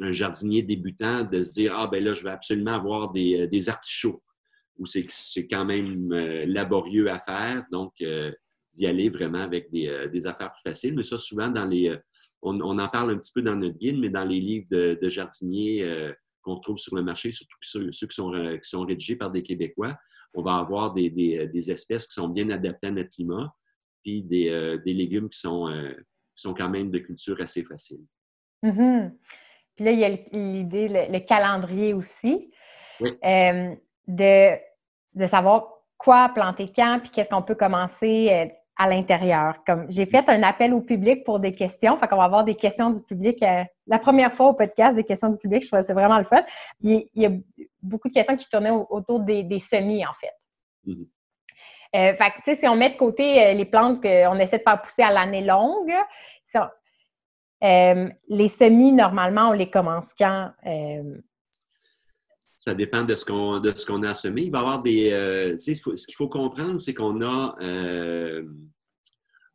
jardinier débutant de se dire Ah, ben là, je vais absolument avoir des, euh, artichauts, ou c'est quand même euh, laborieux à faire. Donc, d'y aller vraiment avec des, affaires plus faciles. Mais ça, souvent, dans les. On, en parle un petit peu dans notre guide, mais dans les livres de, jardiniers qu'on trouve sur le marché, surtout ceux, qui, sont, qui sont rédigés par des Québécois, on va avoir des, des, espèces qui sont bien adaptées à notre climat, puis des, euh, des légumes qui sont, euh, qui sont quand même de culture assez facile. Mm-hmm. Puis là, il y a l'idée, le, calendrier aussi, euh, de, de savoir quoi planter quand, puis qu'est-ce qu'on peut commencer à l'intérieur. Comme j'ai fait un appel au public pour des questions, fait qu'on va avoir des questions du public. Euh, la première fois au podcast, des questions du public, je trouvais c'est vraiment le fun. Il, y a beaucoup de questions qui tournaient autour des, semis, en fait. Mm-hmm. Euh, fait tu sais, si on met de côté euh, les plantes qu'on essaie de faire pousser à l'année longue, les semis, normalement, on les commence quand? Ça dépend de ce qu'on de ce qu'on a semé. Il va y avoir des. Euh, tu sais, ce qu'il faut comprendre, c'est qu'on a euh,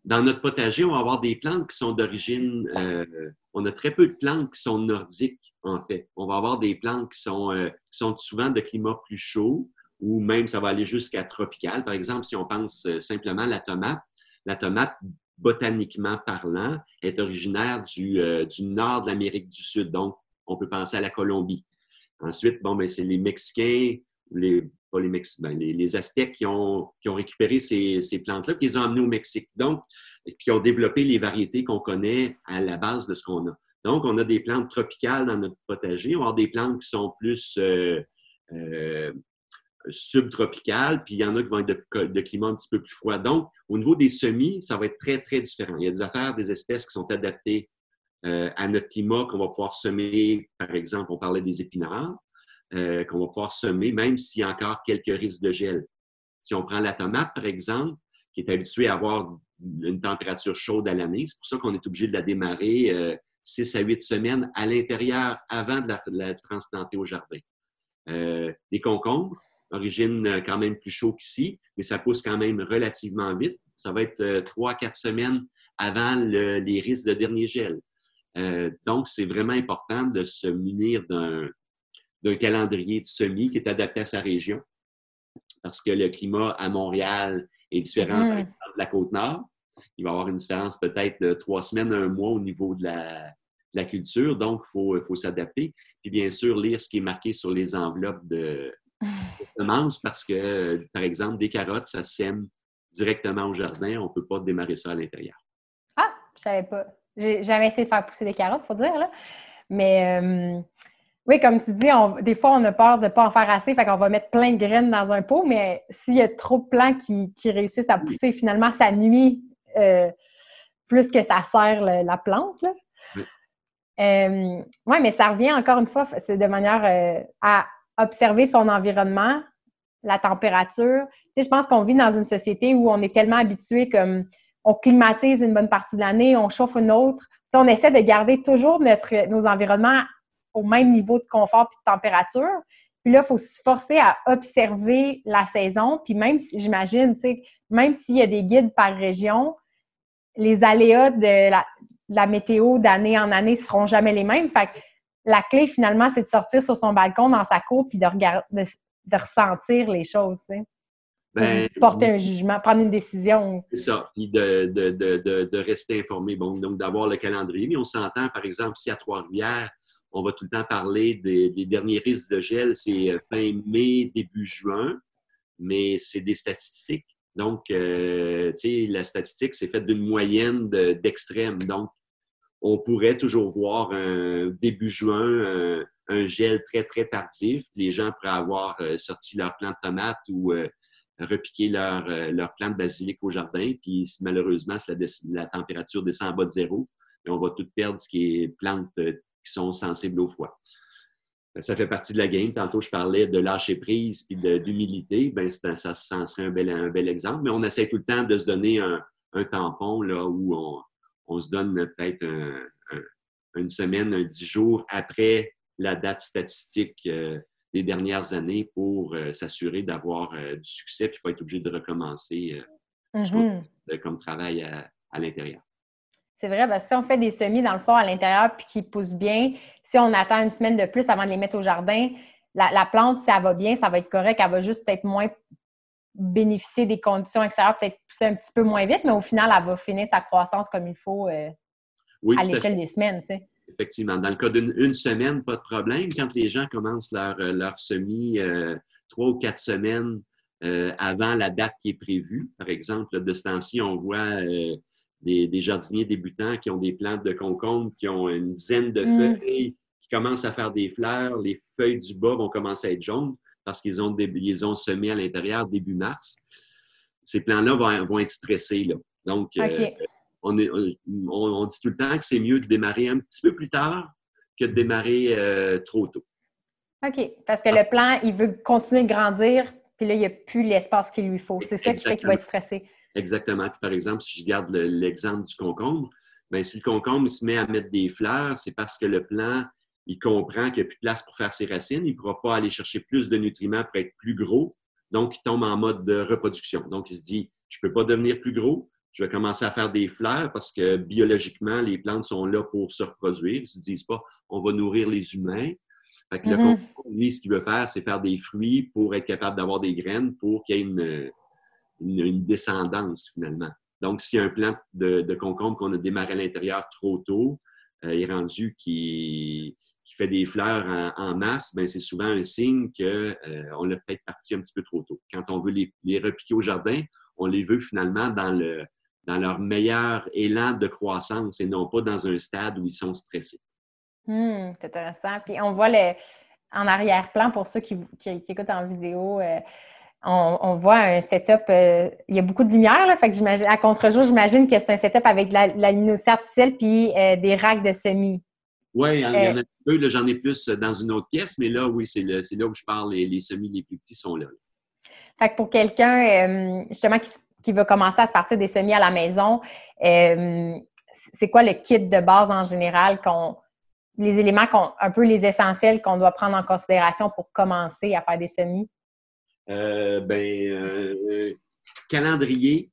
dans notre potager, on va avoir des plantes qui sont d'origine. Euh, on a très peu de plantes qui sont nordiques, en fait. On va avoir des plantes qui sont, qui sont souvent de climat plus chaud, ou même ça va aller jusqu'à tropical. Par exemple, si on pense simplement à la tomate, la tomate, botaniquement parlant, est originaire du, du nord de l'Amérique du Sud. Donc, on peut penser à la Colombie. Ensuite, bon, ben, c'est les Mexicains, les, pas les Mexicains, ben, les, Aztèques qui ont, qui ont récupéré ces, ces plantes-là, qui les ont amenées au Mexique. Donc, qui ont développé les variétés qu'on connaît à la base de ce qu'on a. Donc, on a des plantes tropicales dans notre potager, on a des plantes qui sont plus euh, euh, subtropicales, puis il y en a qui vont être de, de, climat un petit peu plus froid. Donc, au niveau des semis, ça va être très, très différent. Il y a des affaires, des espèces qui sont adaptées euh, à notre climat, qu'on va pouvoir semer, par exemple, on parlait des épinards, euh, qu'on va pouvoir semer, même s'il y a encore quelques risques de gel. Si on prend la tomate, par exemple, qui est habituée à avoir une température chaude à l'année, c'est pour ça qu'on est obligé de la démarrer euh, 6 à 8 semaines à l'intérieur avant de la, transplanter au jardin. Euh, des concombres, origine quand même plus chaud qu'ici, mais ça pousse quand même relativement vite. Ça va être 3 à 4 semaines avant les risques de dernier gel. Euh, donc, c'est vraiment important de se munir d'un calendrier de semis qui est adapté à sa région, parce que le climat à Montréal est différent mm. de la côte nord. Il va y avoir une différence peut-être de trois semaines, un mois au niveau de la, culture, donc il faut, faut s'adapter. Puis bien sûr, lire ce qui est marqué sur les enveloppes de, semences, parce que, par exemple, des carottes, ça sème directement au jardin. On ne peut pas démarrer ça à l'intérieur. Ah, je savais pas. J'ai jamais essayé de faire pousser des carottes, il faut dire. Là. Mais euh, oui, comme tu dis, des fois, on a peur de ne pas en faire assez, fait qu'on va mettre plein de graines dans un pot, mais s'il y a trop de plants qui, réussissent à pousser, finalement, ça nuit euh, plus que ça sert la plante. Oui. Euh, mais ça revient encore une fois, c'est de manière à observer son environnement, la température. Tu sais, je pense qu'on vit dans une société où on est tellement habitué comme on climatise une bonne partie de l'année, on chauffe une autre. on essaie de garder toujours nos environnements au même niveau de confort et de température. Puis là, il faut se forcer à observer la saison. Puis même si, j'imagine, même s'il y a des guides par région, les aléas de la, météo d'année en année ne seront jamais les mêmes. Fait la clé, finalement, c'est de sortir sur son balcon, dans sa cour, puis de, regarder, de, ressentir les choses. Ben, porter un jugement, prendre une décision. C'est ça, puis de, de, rester informé, bon, donc d'avoir le calendrier. Mais on s'entend, par exemple, si à Trois-Rivières, on va tout le temps parler des, derniers risques de gel, c'est euh, fin mai, début juin, mais c'est des statistiques. Donc, euh, tu sais, la statistique, c'est faite d'une moyenne d'extrêmes. Donc, on pourrait toujours voir un début juin, un, gel très, très tardif. Les gens pourraient avoir euh, sorti leur plant de tomate ou repiquer leur, euh, leur plant de basilic au jardin. Puis malheureusement, si la, température descend en bas de zéro, on va tout perdre ce qui est plantes euh, qui sont sensibles au froid. Ça fait partie de la game. Tantôt, je parlais de lâcher prise puis d'humilité. Ben, ça, ça serait un bel, un bel exemple. Mais on essaie tout le temps de se donner un, tampon là, où on, on se donne peut-être une semaine, un dix jours après la date statistique euh, des dernières années pour euh, s'assurer d'avoir euh, du succès puis pas être obligé de recommencer euh, mm-hmm. comme travail à, l'intérieur. C'est vrai, parce que si on fait des semis dans le fond à l'intérieur puis qui poussent bien, si on attend une semaine de plus avant de les mettre au jardin, la, plante, si elle va bien, ça va être correct, elle va juste être moins bénéficier des conditions extérieures, peut-être pousser un petit peu moins vite, mais au final, elle va finir sa croissance comme il faut à l'échelle des semaines. Tu sais effectivement. Dans le cas d'une semaine, pas de problème. Quand les gens commencent leur, euh, leur semis euh, trois ou quatre semaines euh, avant la date qui est prévue, par exemple, de ce temps-ci, on voit des, jardiniers débutants qui ont des plantes de concombre qui ont une dizaine de mm. feuilles, qui commencent à faire des fleurs. Les feuilles du bas vont commencer à être jaunes parce qu'ils ont, ils ont semé à l'intérieur début mars. Ces plants-là vont, vont, être stressés. Là. Donc, on, dit tout le temps que c'est mieux de démarrer un petit peu plus tard que de démarrer euh, trop tôt. OK. Parce que le plan, il veut continuer de grandir, puis là, il n'y a plus l'espace qu'il lui faut. C'est ça qui fait qu'il va être stressé. Exactement. Puis par exemple, si je garde l'exemple du concombre, bien, si le concombre se met à mettre des fleurs, c'est parce que le plan, il comprend qu'il n'y a plus de place pour faire ses racines. Il ne pourra pas aller chercher plus de nutriments pour être plus gros. Donc, il tombe en mode de reproduction. Donc, il se dit, je ne peux pas devenir plus gros, je vais commencer à faire des fleurs parce que biologiquement, les plantes sont là pour se reproduire. Ils ne se disent pas, on va nourrir les humains. Fait que mm-hmm. lui, ce qu'il veut faire, c'est faire des fruits pour être capable d'avoir des graines pour qu'il y ait une, une, descendance finalement. Donc, s'il y a un plant de, concombre qu'on a démarré à l'intérieur trop tôt, euh, il est rendu qui qui fait des fleurs en, masse, ben c'est souvent un signe qu'on euh, l'a peut-être parti un petit peu trop tôt. Quand on veut les, les, repiquer au jardin, on les veut finalement dans, le, dans leur meilleur élan de croissance et non pas dans un stade où ils sont stressés. Hum, c'est intéressant. Puis on voit le, en arrière-plan, pour ceux qui, écoutent en vidéo, euh, on, voit un setup, euh, il y a beaucoup de lumière, là, fait que j'imagine, à contre-jour, j'imagine que c'est un setup avec de la, luminosité artificielle puis des racks de semis. Oui, il y en a un peu. J'en ai plus dans une autre pièce, mais là, oui, c'est là où je parle. Les, semis les plus petits sont là. Fait que pour quelqu'un, euh, justement, qui, veut commencer à se partir des semis à la maison, euh, c'est quoi le kit de base en général qu'on les éléments un peu les essentiels qu'on doit prendre en considération pour commencer à faire des semis? Euh, ben, calendrier.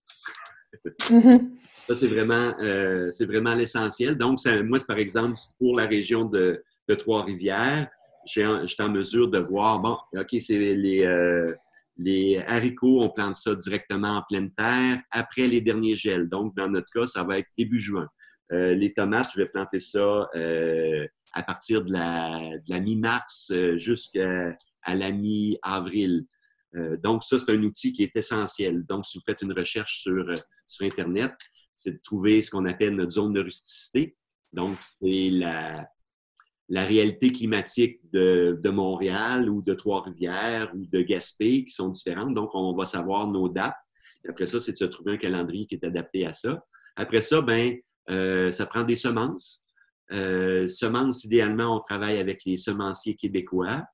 Mm-hmm. Ça, c'est vraiment, euh, vraiment l'essentiel. Donc, moi, par exemple, pour la région de, Trois-Rivières, j'ai en mesure de voir, bon, OK, c'est les, euh, les haricots, on plante ça directement en pleine terre après les derniers gels. Donc, dans notre cas, ça va être début juin. Euh, les tomates, je vais planter ça à partir de la, la mi-mars jusqu'à la mi-avril. donc, ça, c'est un outil qui est essentiel. Donc, si vous faites une recherche sur, sur Internet, c'est de trouver ce qu'on appelle notre zone de rusticité. Donc, c'est la, la réalité climatique de, Montréal ou de Trois-Rivières ou de Gaspé qui sont différentes. Donc, on va savoir nos dates. après ça, c'est de se trouver un calendrier qui est adapté à ça. Après ça, ben, euh, ça prend des semences. Euh, semences, idéalement, on travaille avec les semenciers québécois.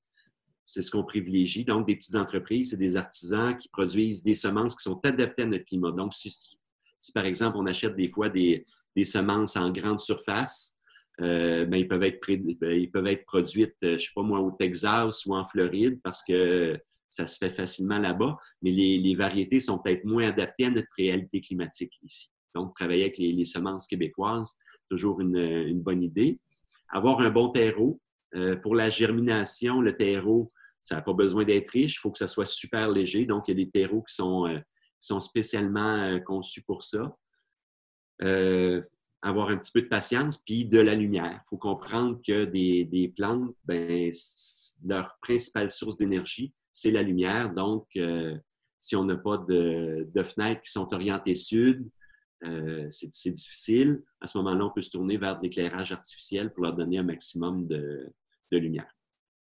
C'est ce qu'on privilégie. Donc, des petites entreprises, c'est des artisans qui produisent des semences qui sont adaptées à notre climat. Donc, si par exemple on achète des fois des, semences en grande surface, euh, ben, ils, peuvent être ben, ils peuvent être produites, euh, je ne sais pas moi, au Texas ou en Floride parce que ça se fait facilement là-bas, mais les, variétés sont peut-être moins adaptées à notre réalité climatique ici. Donc, travailler avec les, semences québécoises, toujours une, bonne idée. Avoir un bon terreau. Euh, pour la germination, le terreau, ça n'a pas besoin d'être riche, il faut que ça soit super léger. Donc, il y a des terreaux qui sont spécialement conçus pour ça. Avoir un petit peu de patience, puis de la lumière. Il faut comprendre que des, plantes, ben, leur principale source d'énergie, c'est la lumière. Donc, euh, si on n'a pas de, fenêtres qui sont orientées sud, c'est difficile. À ce moment-là, on peut se tourner vers de l'éclairage artificiel pour leur donner un maximum de, lumière.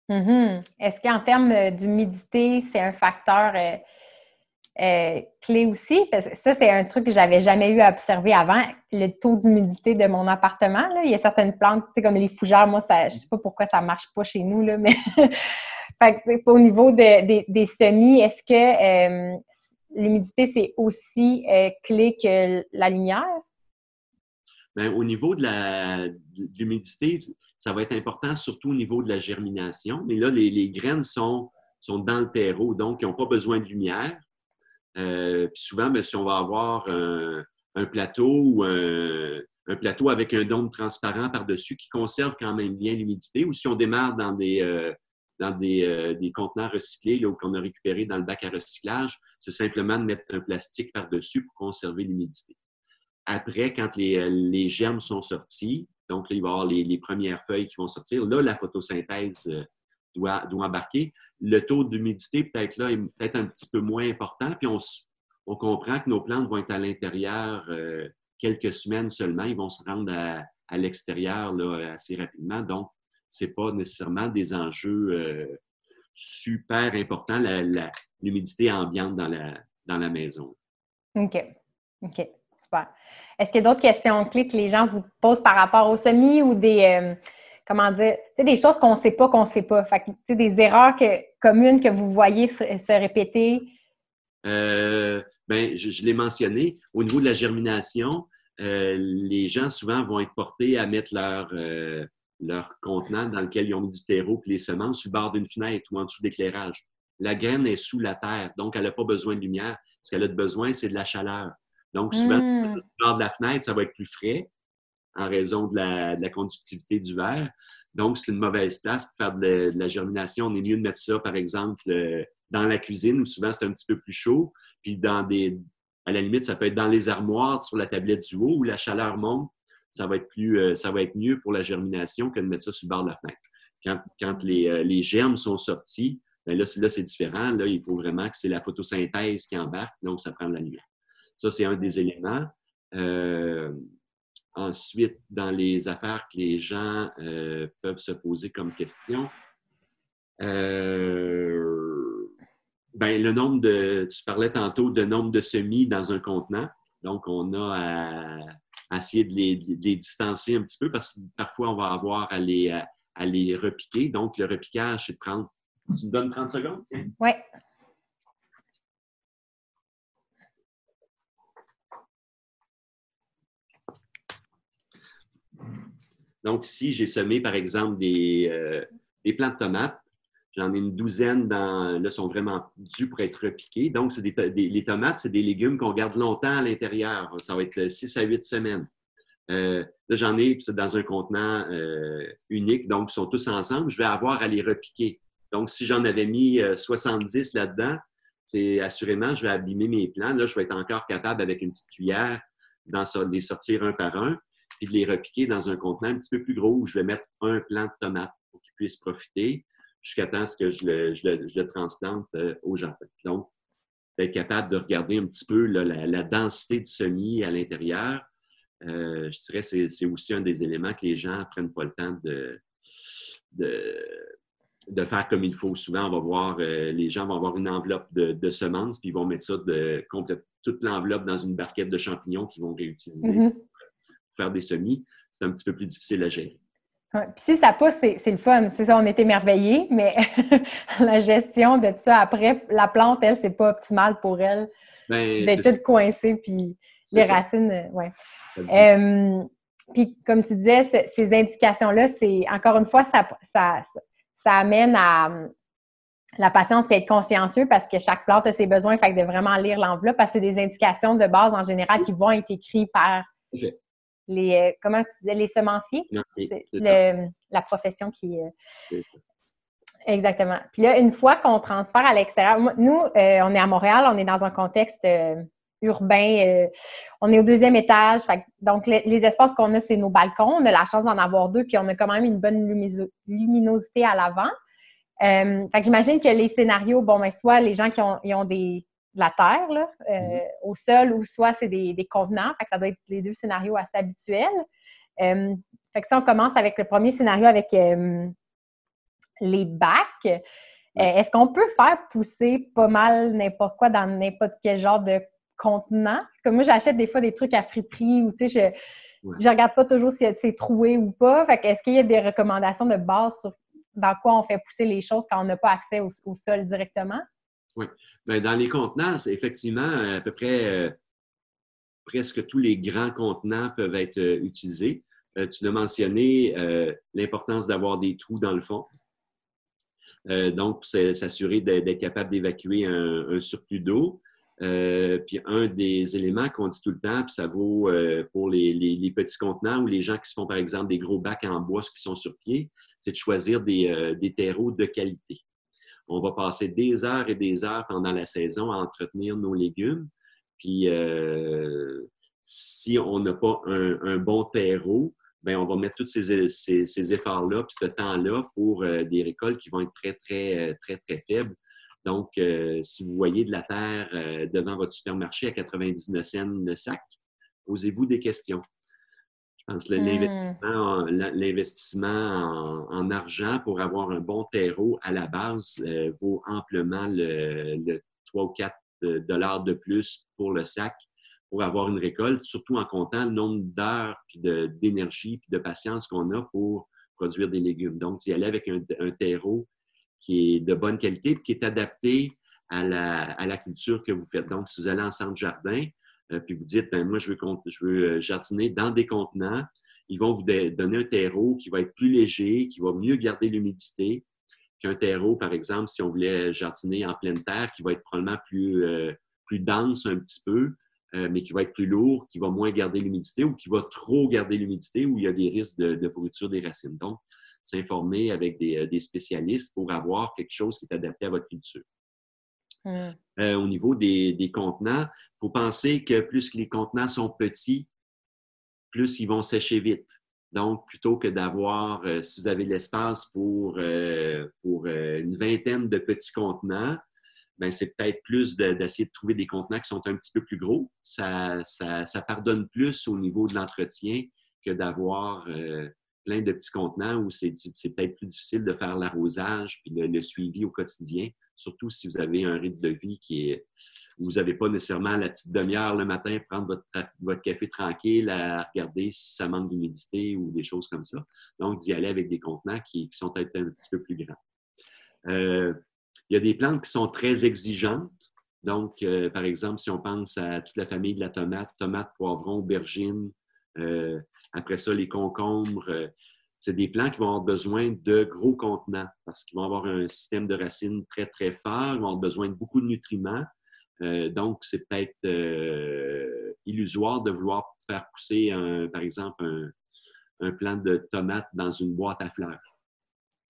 Mm-hmm. Est-ce qu'en termes d'humidité, c'est un facteur euh, clé aussi, parce que ça, c'est un truc que j'avais jamais eu à observer avant, le taux d'humidité de mon appartement. Il y a certaines plantes, comme les fougères, moi, ça, je sais pas pourquoi ça marche pas chez nous, là, mais au niveau des semis, est-ce que euh, l'humidité, c'est aussi euh, clé que la lumière? Bien, au niveau de l'humidité, ça va être important, surtout au niveau de la germination. Mais là, les, les graines sont, sont dans le terreau, donc ils n'ont pas besoin de lumière. Euh, puis souvent, ben, si on va avoir un, plateau ou un, plateau avec un dôme transparent par-dessus qui conserve quand même bien l'humidité, ou si on démarre dans des, euh, dans des, euh, des, contenants recyclés là, qu'on a récupéré dans le bac à recyclage, c'est simplement de mettre un plastique par-dessus pour conserver l'humidité. Après, quand les, les, germes sont sortis, donc là, il va y avoir les, les, premières feuilles qui vont sortir, là, la photosynthèse doit, doit embarquer. Le taux d'humidité, peut-être là, est peut-être un petit peu moins important. Puis on, on, comprend que nos plantes vont être à l'intérieur euh, quelques semaines seulement. Ils vont se rendre à, l'extérieur assez rapidement. Donc, ce n'est pas nécessairement des enjeux euh, super importants, l'humidité ambiante dans la, dans la maison. OK. OK. Super. Est-ce qu'il y a d'autres questions clés que les gens vous posent par rapport au semis ou des. Euh, comment dire, c'est des choses qu'on ne sait pas qu'on ne sait pas. Fait que, des erreurs que, communes que vous voyez se, répéter. Euh, ben, je, l'ai mentionné. Au niveau de la germination, euh, les gens souvent vont être portés à mettre leur, euh, leur contenant dans lequel ils ont mis du terreau et les semences sur le bord d'une fenêtre ou en dessous d'éclairage. La graine est sous la terre, donc elle n'a pas besoin de lumière. Ce qu'elle a besoin, c'est de la chaleur. Donc, souvent, mmh. bord de la fenêtre, ça va être plus frais en raison de la, conductivité du verre. Donc, c'est une mauvaise place pour faire de la, germination. On est mieux de mettre ça, par exemple, euh, dans la cuisine où souvent c'est un petit peu plus chaud. Puis, dans des, à la limite, ça peut être dans les armoires, sur la tablette du haut où la chaleur monte. Ça va être, plus, euh, ça va être mieux pour la germination que de mettre ça sur le bord de la fenêtre. Quand, les, les, germes sont sortis, ben là, là c'est différent. Là, il faut vraiment que c'est la photosynthèse qui embarque, donc ça prend de la lumière. Ça, c'est un des éléments. Euh, ensuite, dans les affaires que les gens euh, peuvent se poser comme question, euh, ben, le nombre de, tu parlais tantôt de nombre de semis dans un contenant. Donc, on a à, essayer de les, distancier un petit peu parce que parfois, on va avoir à les, à, les repiquer. Donc, le repiquage, c'est de prendre. Tu me donnes 30 secondes? Oui. Donc, si j'ai semé, par exemple, des, euh, des plants de tomates, j'en ai une douzaine dans, là, sont vraiment dus pour être repiqués. Donc, c'est des, les tomates, c'est des légumes qu'on garde longtemps à l'intérieur. Ça va être 6 à 8 semaines. Euh, là, j'en ai dans un contenant euh, unique, donc ils sont tous ensemble. Je vais avoir à les repiquer. Donc, si j'en avais mis 70 là-dedans, c'est assurément, je vais abîmer mes plants. Là, je vais être encore capable, avec une petite cuillère, d'en les sortir un par un puis de les repiquer dans un contenant un petit peu plus gros où je vais mettre un plant de tomates pour qu'ils puissent profiter jusqu'à temps que je le, je le, je le transplante euh, au. Donc, être capable de regarder un petit peu la, densité du semis à l'intérieur, euh, je dirais que c'est aussi un des éléments que les gens ne prennent pas le temps de, de, de, faire comme il faut. Souvent, on va voir, euh, les gens vont avoir une enveloppe de, semences, puis ils vont mettre ça de, toute l'enveloppe dans une barquette de champignons qu'ils vont réutiliser. Mm-hmm faire des semis, c'est un petit peu plus difficile à gérer. Puis si ça pousse, c'est le fun. C'est ça, on est émerveillés, mais la gestion de ça après, la plante, elle, c'est pas optimal pour elle ben, d'être toute coincée, puis les racines, euh, ouais. Euh, puis comme tu disais, ces indications-là, c'est encore une fois, ça, ça, ça amène à la patience peut être consciencieux parce que chaque plante a ses besoins, fait que de vraiment lire l'enveloppe parce que c'est des indications de base en général qui vont être écrites par les euh, comment tu disais les semenciers? La profession qui euh, exactement. Puis là une fois qu'on transfère à l'extérieur nous euh, on est à Montréal on est dans un contexte urbain on est au deuxième étage donc les, espaces qu'on a c'est nos balcons on a la chance d'en avoir deux puis on a quand même une bonne luminosité à l'avant. Fait que j'imagine que les scénarios bon ben soit les gens qui ont des la terre là, euh, au sol ou soit c'est des, des, contenants. Fait que ça doit être les deux scénarios assez habituels. Euh, fait que si on commence avec le premier scénario avec euh, les bacs, est-ce qu'on peut faire pousser pas mal n'importe quoi dans n'importe quel genre de contenant? Comme moi, j'achète des fois des trucs à friperie ou tu sais, je, je regarde pas toujours si c'est troué ou pas. Fait que est-ce qu'il y a des recommandations de base sur dans quoi on fait pousser les choses quand on n'a pas accès au sol directement? Oui. Bien, dans les contenants, effectivement à peu près euh, presque tous les grands contenants peuvent être euh, utilisés. Euh, tu l'as mentionné, l'importance d'avoir des trous dans le fond. donc, s'assurer d'être capable d'évacuer un, surplus d'eau. puis un des éléments qu'on dit tout le temps, puis ça vaut pour les, petits contenants ou les gens qui se font, par exemple, des gros bacs en bois qui sont sur pied, c'est de choisir des terreaux de qualité on va passer des heures et des heures pendant la saison à entretenir nos légumes. Puis, euh, si on n'a pas un, bon terreau, ben on va mettre tous ces, efforts-là, puis ce temps-là pour euh, des récoltes qui vont être très, très, euh, très, très, faibles. Donc, si vous voyez de la terre devant votre supermarché à 99 cents le sac, posez-vous des questions. Je pense que hmm. l'investissement en, argent pour avoir un bon terreau à la base euh, vaut amplement le, 3 ou 4 euh, dollars de plus pour le sac pour avoir une récolte, surtout en comptant le nombre d'heures, d'énergie, puis de patience qu'on a pour produire des légumes. Donc, y aller avec un, terreau qui est de bonne qualité, puis qui est adapté à la, à la culture que vous faites. Donc, si vous allez en centre jardin, puis vous dites, ben moi, je veux, euh, jardiner dans des contenants. Ils vont vous donner un terreau qui va être plus léger, qui va mieux garder l'humidité qu'un terreau, par exemple, si on voulait jardiner en pleine terre, qui va être probablement plus, euh, dense un petit peu, mais qui va être plus lourd, qui va moins garder l'humidité ou qui va trop garder l'humidité, où il y a des risques de, pourriture des racines. Donc, s'informer avec des, spécialistes pour avoir quelque chose qui est adapté à votre culture. Mmh. Euh, au niveau des, contenants. Il faut penser que plus les contenants sont petits, plus ils vont sécher vite. Donc, plutôt que d'avoir, euh, si vous avez l'espace pour, euh, une vingtaine de petits contenants, ben, c'est peut-être plus d'essayer de, trouver des contenants qui sont un petit peu plus gros. Ça pardonne plus au niveau de l'entretien que d'avoir plein de petits contenants où c'est peut-être plus difficile de faire l'arrosage puis le, suivi au quotidien, surtout si vous avez un rythme de vie qui où vous n'avez pas nécessairement la petite demi-heure le matin, prendre votre, café tranquille, à regarder si ça manque d'humidité ou des choses comme ça. Donc, d'y aller avec des contenants qui, sont peut-être un petit peu plus grands. Euh, il y a des plantes qui sont très exigeantes. Donc, euh, par exemple, si on pense à toute la famille de la tomate, tomate, poivron, aubergine, euh, après ça, les concombres, c'est des plants qui vont avoir besoin de gros contenants parce qu'ils vont avoir un système de racines très, très fort, ils vont avoir besoin de beaucoup de nutriments. Euh, donc, c'est peut-être illusoire de vouloir faire pousser, par exemple, un, plant de tomates dans une boîte à fleurs.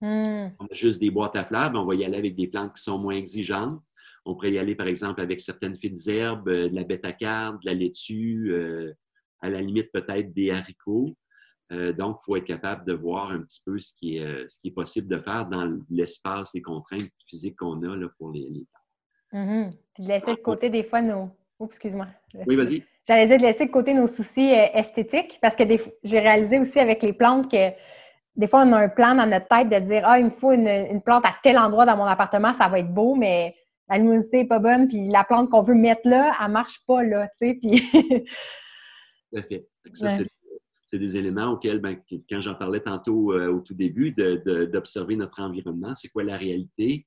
Hmm. On a juste des boîtes à fleurs, mais on va y aller avec des plantes qui sont moins exigeantes. On pourrait y aller, par exemple, avec certaines fines herbes, de la bétacarde, de la laitue, à la limite peut-être des haricots. Euh, donc, il faut être capable de voir un petit peu ce qui est, euh, ce qui est possible de faire dans l'espace, les contraintes physiques qu'on a là, pour les, les mm-hmm. Puis de laisser de côté des fois nos. Oups, excuse-moi. Oui, vas-y. J'allais dire de laisser de côté nos soucis euh, esthétiques parce que j'ai réalisé aussi avec les plantes que des fois, on a un plan dans notre tête de dire Ah, il me faut une, une plante à tel endroit dans mon appartement, ça va être beau, mais la luminosité n'est pas bonne, puis la plante qu'on veut mettre là, elle ne marche pas là, tu sais. Puis Tout à fait. Ça, c'est des éléments auxquels, ben, quand j'en parlais tantôt euh, au tout début, d'observer notre environnement, c'est quoi la réalité?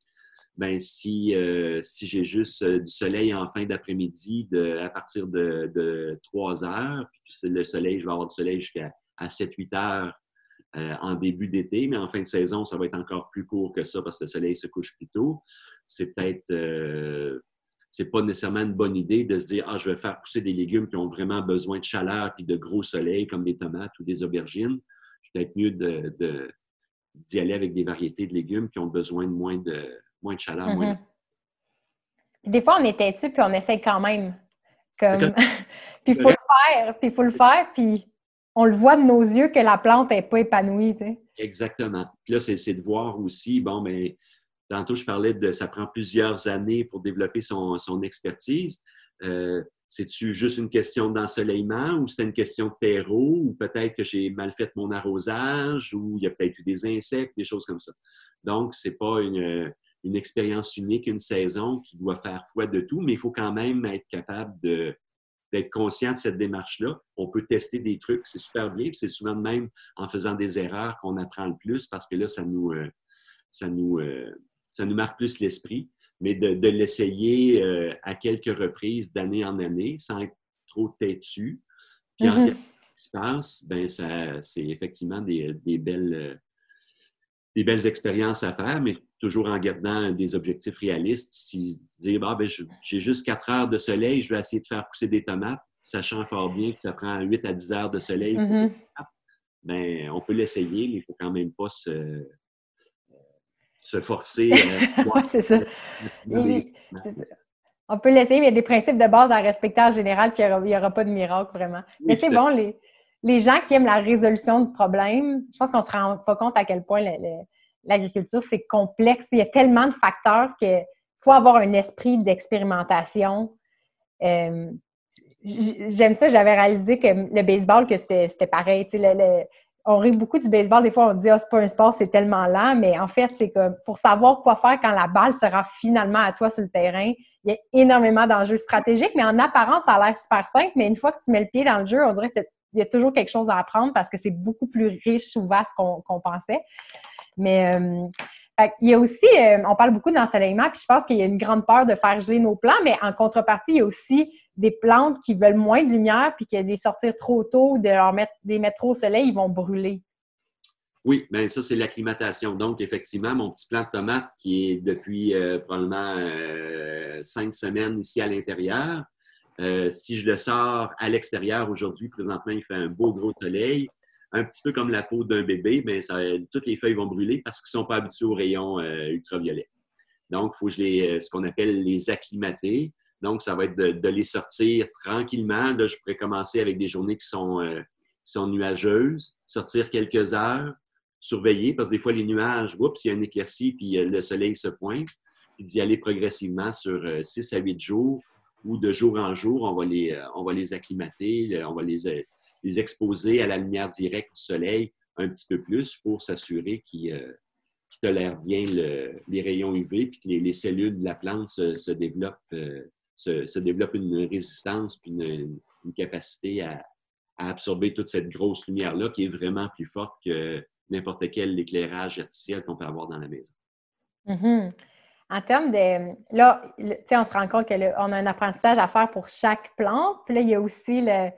Ben, si, euh, si j'ai juste euh, du soleil en fin d'après-midi à partir de, 3 heures, puis le soleil, je vais avoir du soleil jusqu'à 7-8 heures en début d'été, mais en fin de saison, ça va être encore plus court que ça parce que le soleil se couche plus tôt. C'est peut-être c'est pas nécessairement une bonne idée de se dire ah je vais faire pousser des légumes qui ont vraiment besoin de chaleur puis de gros soleil comme des tomates ou des aubergines. C'est peut-être mieux de, d'y aller avec des variétés de légumes qui ont besoin de moins de moins de chaleur. Mm-hmm. Des fois on est têtu puis on essaye quand même. Comme... puis il faut le faire, puis il faut le faire, puis on le voit de nos yeux que la plante n'est pas épanouie. Exactement. Puis là, c'est, de voir aussi, bon, mais ben, Tantôt, je parlais de ça prend plusieurs années pour développer son, expertise. Euh, c'est-tu juste une question d'ensoleillement ou c'est une question de terreau ou peut-être que j'ai mal fait mon arrosage ou il y a peut-être eu des insectes, des choses comme ça? Donc, ce n'est pas une, expérience unique, une saison qui doit faire foi de tout, mais il faut quand même être capable d'être conscient de cette démarche-là. On peut tester des trucs, c'est super bien, c'est souvent de même en faisant des erreurs qu'on apprend le plus parce que là, ça nous, euh, ça nous, euh, ça nous marque plus l'esprit, mais de, l'essayer euh, à quelques reprises d'année en année sans être trop têtu. Puis en mm-hmm. ce qui se passe, ben c'est effectivement des, belles, euh, des belles expériences à faire, mais toujours en gardant des objectifs réalistes. Si dire, ah, ben, j'ai juste 4 heures de soleil, je vais essayer de faire pousser des tomates, sachant fort bien que ça prend 8 à 10 heures de soleil, mm-hmm. ben, on peut l'essayer, mais il ne faut quand même pas se, se forcer. c'est ça. On peut l'essayer, mais il y a des principes de base à respecter en général, qu'il n'y aura, pas de miracle vraiment. mais c'est bon, les, les gens qui aiment la résolution de problèmes, je pense qu'on ne se rend pas compte à quel point l'agriculture, c'est complexe. Il y a tellement de facteurs qu'il faut avoir un esprit d'expérimentation. Euh, j'aime ça, j'avais réalisé que le baseball, que c'était pareil. Le, on rit beaucoup du baseball. Des fois, on dit, ah, c'est pas un sport, c'est tellement lent. Mais en fait, c'est que pour savoir quoi faire quand la balle sera finalement à toi sur le terrain, il y a énormément d'enjeux stratégiques. Mais en apparence, ça a l'air super simple. Mais une fois que tu mets le pied dans le jeu, on dirait qu'il y a toujours quelque chose à apprendre parce que c'est beaucoup plus riche ou vaste qu'on pensait. Mais euh, il y a aussi, euh, on parle beaucoup d'ensoleillement, puis je pense qu'il y a une grande peur de faire geler nos plants, mais en contrepartie, il y a aussi des plantes qui veulent moins de lumière, puis que les sortir trop tôt, de leur mettre, des mettre trop au soleil, ils vont brûler. Oui, bien ça, c'est l'acclimatation. Donc, effectivement, mon petit plant de tomate qui est depuis euh, probablement euh, cinq semaines ici à l'intérieur, euh, si je le sors à l'extérieur aujourd'hui, présentement, il fait un beau gros soleil, un petit peu comme la peau d'un bébé, mais ça, toutes les feuilles vont brûler parce qu'ils ne sont pas habitués aux rayons ultraviolets. Donc, il faut je les, ce qu'on appelle les acclimater. Donc, ça va être de, les sortir tranquillement. Là, je pourrais commencer avec des journées qui sont, euh, nuageuses, sortir quelques heures, surveiller, parce que des fois, les nuages, oups, il y a une éclaircie, puis le soleil se pointe, puis d'y aller progressivement sur 6 à 8 jours, ou de jour en jour, on va les, on va les acclimater, on va les, les exposer à la lumière directe du soleil un petit peu plus pour s'assurer qu'ils tolèrent bien les rayons UV, puis que les, cellules de la plante se, développent, se, développent une résistance, puis une, capacité à, à absorber toute cette grosse lumière-là qui est vraiment plus forte que n'importe quel éclairage artificiel qu'on peut avoir dans la maison. Mm-hmm. En termes de. Là, on se rend compte qu'on a un apprentissage à faire pour chaque plante. Puis là, il y a aussi le,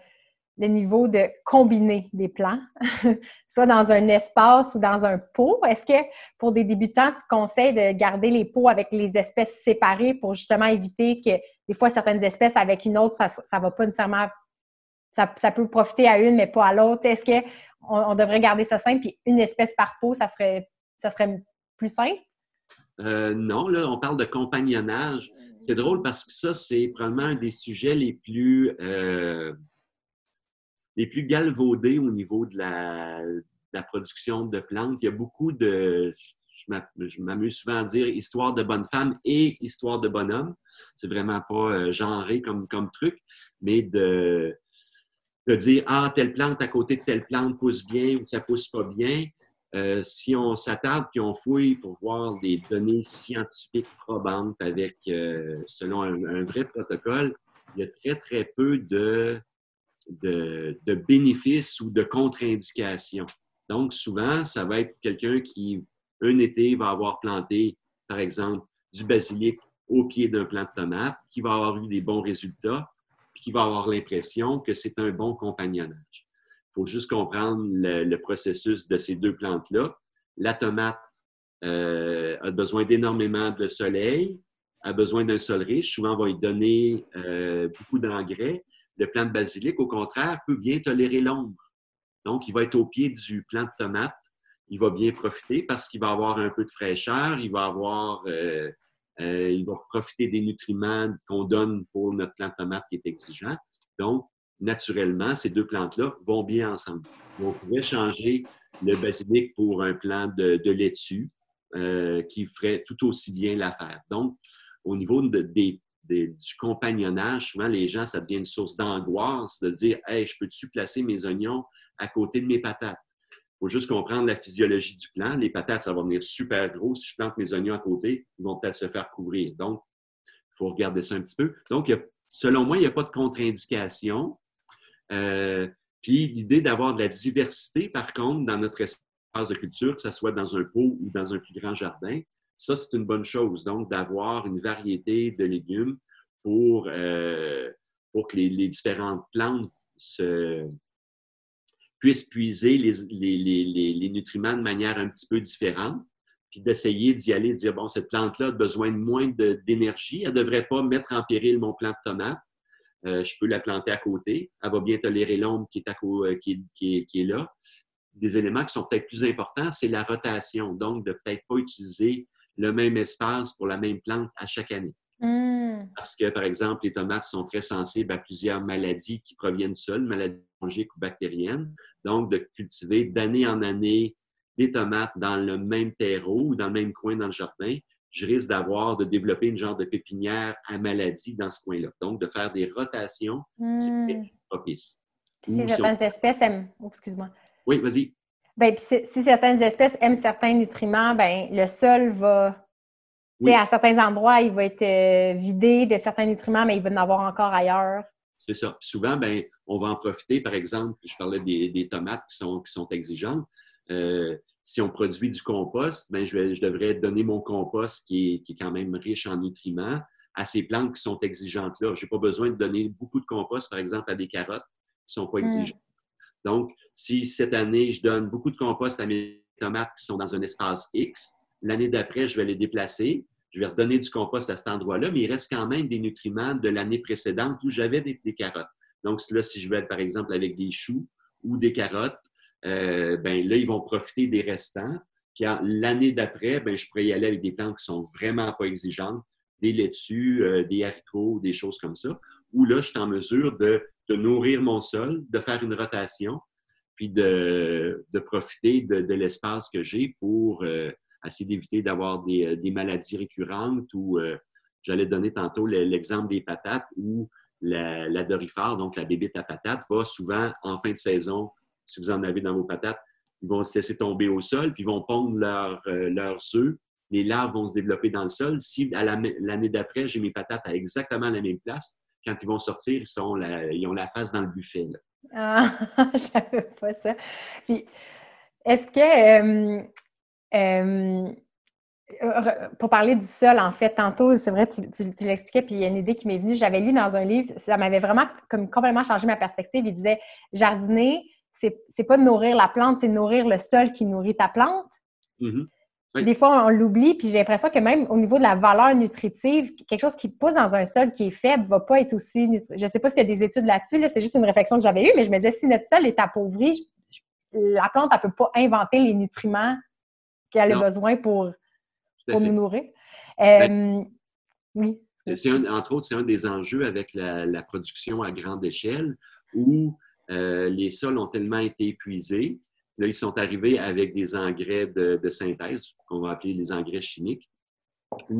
niveau de combiner des plants, soit dans un espace ou dans un pot. Est-ce que pour des débutants, tu conseilles de garder les pots avec les espèces séparées pour justement éviter que des fois, certaines espèces avec une autre, ça ne va pas nécessairement ça, peut profiter à une, mais pas à l'autre? Est-ce qu'on on devrait garder ça simple, puis une espèce par peau, ça serait, ça serait plus simple? Euh, non, là, on parle de compagnonnage. C'est drôle parce que ça, c'est probablement un des sujets les plus, euh, les plus galvaudés au niveau de la, production de plantes. Il y a beaucoup de, je m'amuse souvent à dire histoire de bonne femme et histoire de bonhomme. C'est vraiment pas euh, genré comme, comme truc, mais de, de dire Ah, telle plante à côté de telle plante pousse bien ou ça pousse pas bien. Euh, si on s'attarde puis on fouille pour voir des données scientifiques probantes avec, euh, selon un, vrai protocole, il y a très, très peu de, de, bénéfices ou de contre-indications. Donc, souvent, ça va être quelqu'un qui, un été, va avoir planté, par exemple, du basilic au pied d'un plant de tomate, qui va avoir eu des bons résultats qui va avoir l'impression que c'est un bon compagnonnage. Il faut juste comprendre le, processus de ces deux plantes-là. La tomate euh, a besoin d'énormément de soleil, a besoin d'un sol riche. Souvent, on va lui donner euh, beaucoup d'engrais. Le plant de basilic, au contraire, peut bien tolérer l'ombre. Donc, il va être au pied du plant de tomate. Il va bien profiter parce qu'il va avoir un peu de fraîcheur, il va avoir euh, euh, il va profiter des nutriments qu'on donne pour notre plante tomate qui est exigeant. Donc, naturellement, ces deux plantes-là vont bien ensemble. On pourrait changer le basilic pour un plant de, laitue euh, qui ferait tout aussi bien l'affaire. Donc, au niveau du compagnonnage, souvent les gens, ça devient une source d'angoisse de se dire Hey, je peux-tu placer mes oignons à côté de mes patates? Il faut juste comprendre la physiologie du plant. Les patates, ça va venir super gros. Si je plante mes oignons à côté, ils vont peut-être se faire couvrir. Donc, il faut regarder ça un petit peu. Donc, selon moi, il n'y a pas de contre-indication. Euh, puis, l'idée d'avoir de la diversité, par contre, dans notre espace de culture, que ce soit dans un pot ou dans un plus grand jardin, ça, c'est une bonne chose. Donc, d'avoir une variété de légumes pour, euh, pour que les différentes plantes se, puissent puiser les, les, les, nutriments de manière un petit peu différente, puis d'essayer d'y aller, de dire, bon, cette plante-là a besoin de moins d'énergie, elle ne devrait pas mettre en péril mon plant de tomate. Euh, je peux la planter à côté. Elle va bien tolérer l'ombre qui, euh, qui, qui est là. Des éléments qui sont peut-être plus importants, c'est la rotation. Donc, de peut-être pas utiliser le même espace pour la même plante à chaque année. Hmm. Parce que, par exemple, les tomates sont très sensibles à plusieurs maladies qui proviennent seules, maladies fongiques ou bactériennes. Donc, de cultiver d'année en année des tomates dans le même terreau ou dans le même coin dans le jardin, je risque d'avoir, de développer une genre de pépinière à maladie dans ce coin-là. Donc, de faire des rotations, c'est hmm. propice. si certaines espèces. Oh, excuse-moi. Oui, vas-y. Bien, si, si, certaines espèces aiment certains nutriments, ben le sol va à certains endroits, il va être euh, vidé de certains nutriments, mais il va en avoir encore ailleurs. C'est ça. souvent, ben, on va en profiter. Par exemple, je parlais des, tomates qui sont, qui sont exigeantes. Euh, si on produit du compost, ben, je, je, devrais donner mon compost qui est, qui est, quand même riche en nutriments à ces plantes qui sont exigeantes-là. Je n'ai pas besoin de donner beaucoup de compost, par exemple, à des carottes qui ne sont pas hmm. exigeantes. Donc, si cette année, je donne beaucoup de compost à mes tomates qui sont dans un espace X, L'année d'après, je vais les déplacer. Je vais redonner du compost à cet endroit-là, mais il reste quand même des nutriments de l'année précédente où j'avais des, carottes. Donc, là, si je vais, par exemple, avec des choux ou des carottes, euh, ben là, ils vont profiter des restants. Puis l'année d'après, ben, je pourrais y aller avec des plantes qui sont vraiment pas exigeantes, des laitues, euh, des haricots, des choses comme ça, où là, je suis en mesure de, de nourrir mon sol, de faire une rotation, puis de, profiter de, l'espace que j'ai pour euh, essayer d'éviter d'avoir des, maladies récurrentes ou j'allais donner tantôt l'exemple des patates où la, la dorifère, donc la bébite à patates, va souvent en fin de saison, si vous en avez dans vos patates, ils vont se laisser tomber au sol, puis ils vont pondre leur, leurs œufs les larves vont se développer dans le sol. Si à l'année d'après, j'ai mes patates à exactement la même place, quand ils vont sortir, ils, sont ils ont la face dans le buffet. Ah, je savais pas ça. Puis, est-ce que, euh, euh, pour parler du sol, en fait, tantôt, c'est vrai, tu, tu, l'expliquais, puis il y a une idée qui m'est venue. J'avais lu dans un livre, ça m'avait vraiment comme complètement changé ma perspective. Il disait, jardiner, c'est pas de nourrir la plante, c'est nourrir le sol qui nourrit ta plante. Des fois, on l'oublie, puis j'ai l'impression que même au niveau de la valeur nutritive, quelque chose qui pousse dans un sol qui est faible va pas être aussi. Je ne sais pas s'il y a des études là-dessus, c'est juste une réflexion que j'avais eue, mais je me disais, si notre sol est appauvri, la plante, elle ne peut pas inventer les nutriments qu'elle a besoin pour, nous nourrir. Ben, euh, oui. entre autres, c'est un des enjeux avec la, production à grande échelle où euh, les sols ont tellement été épuisés Là, ils sont arrivés avec des engrais de, synthèse, qu'on va appeler les engrais chimiques.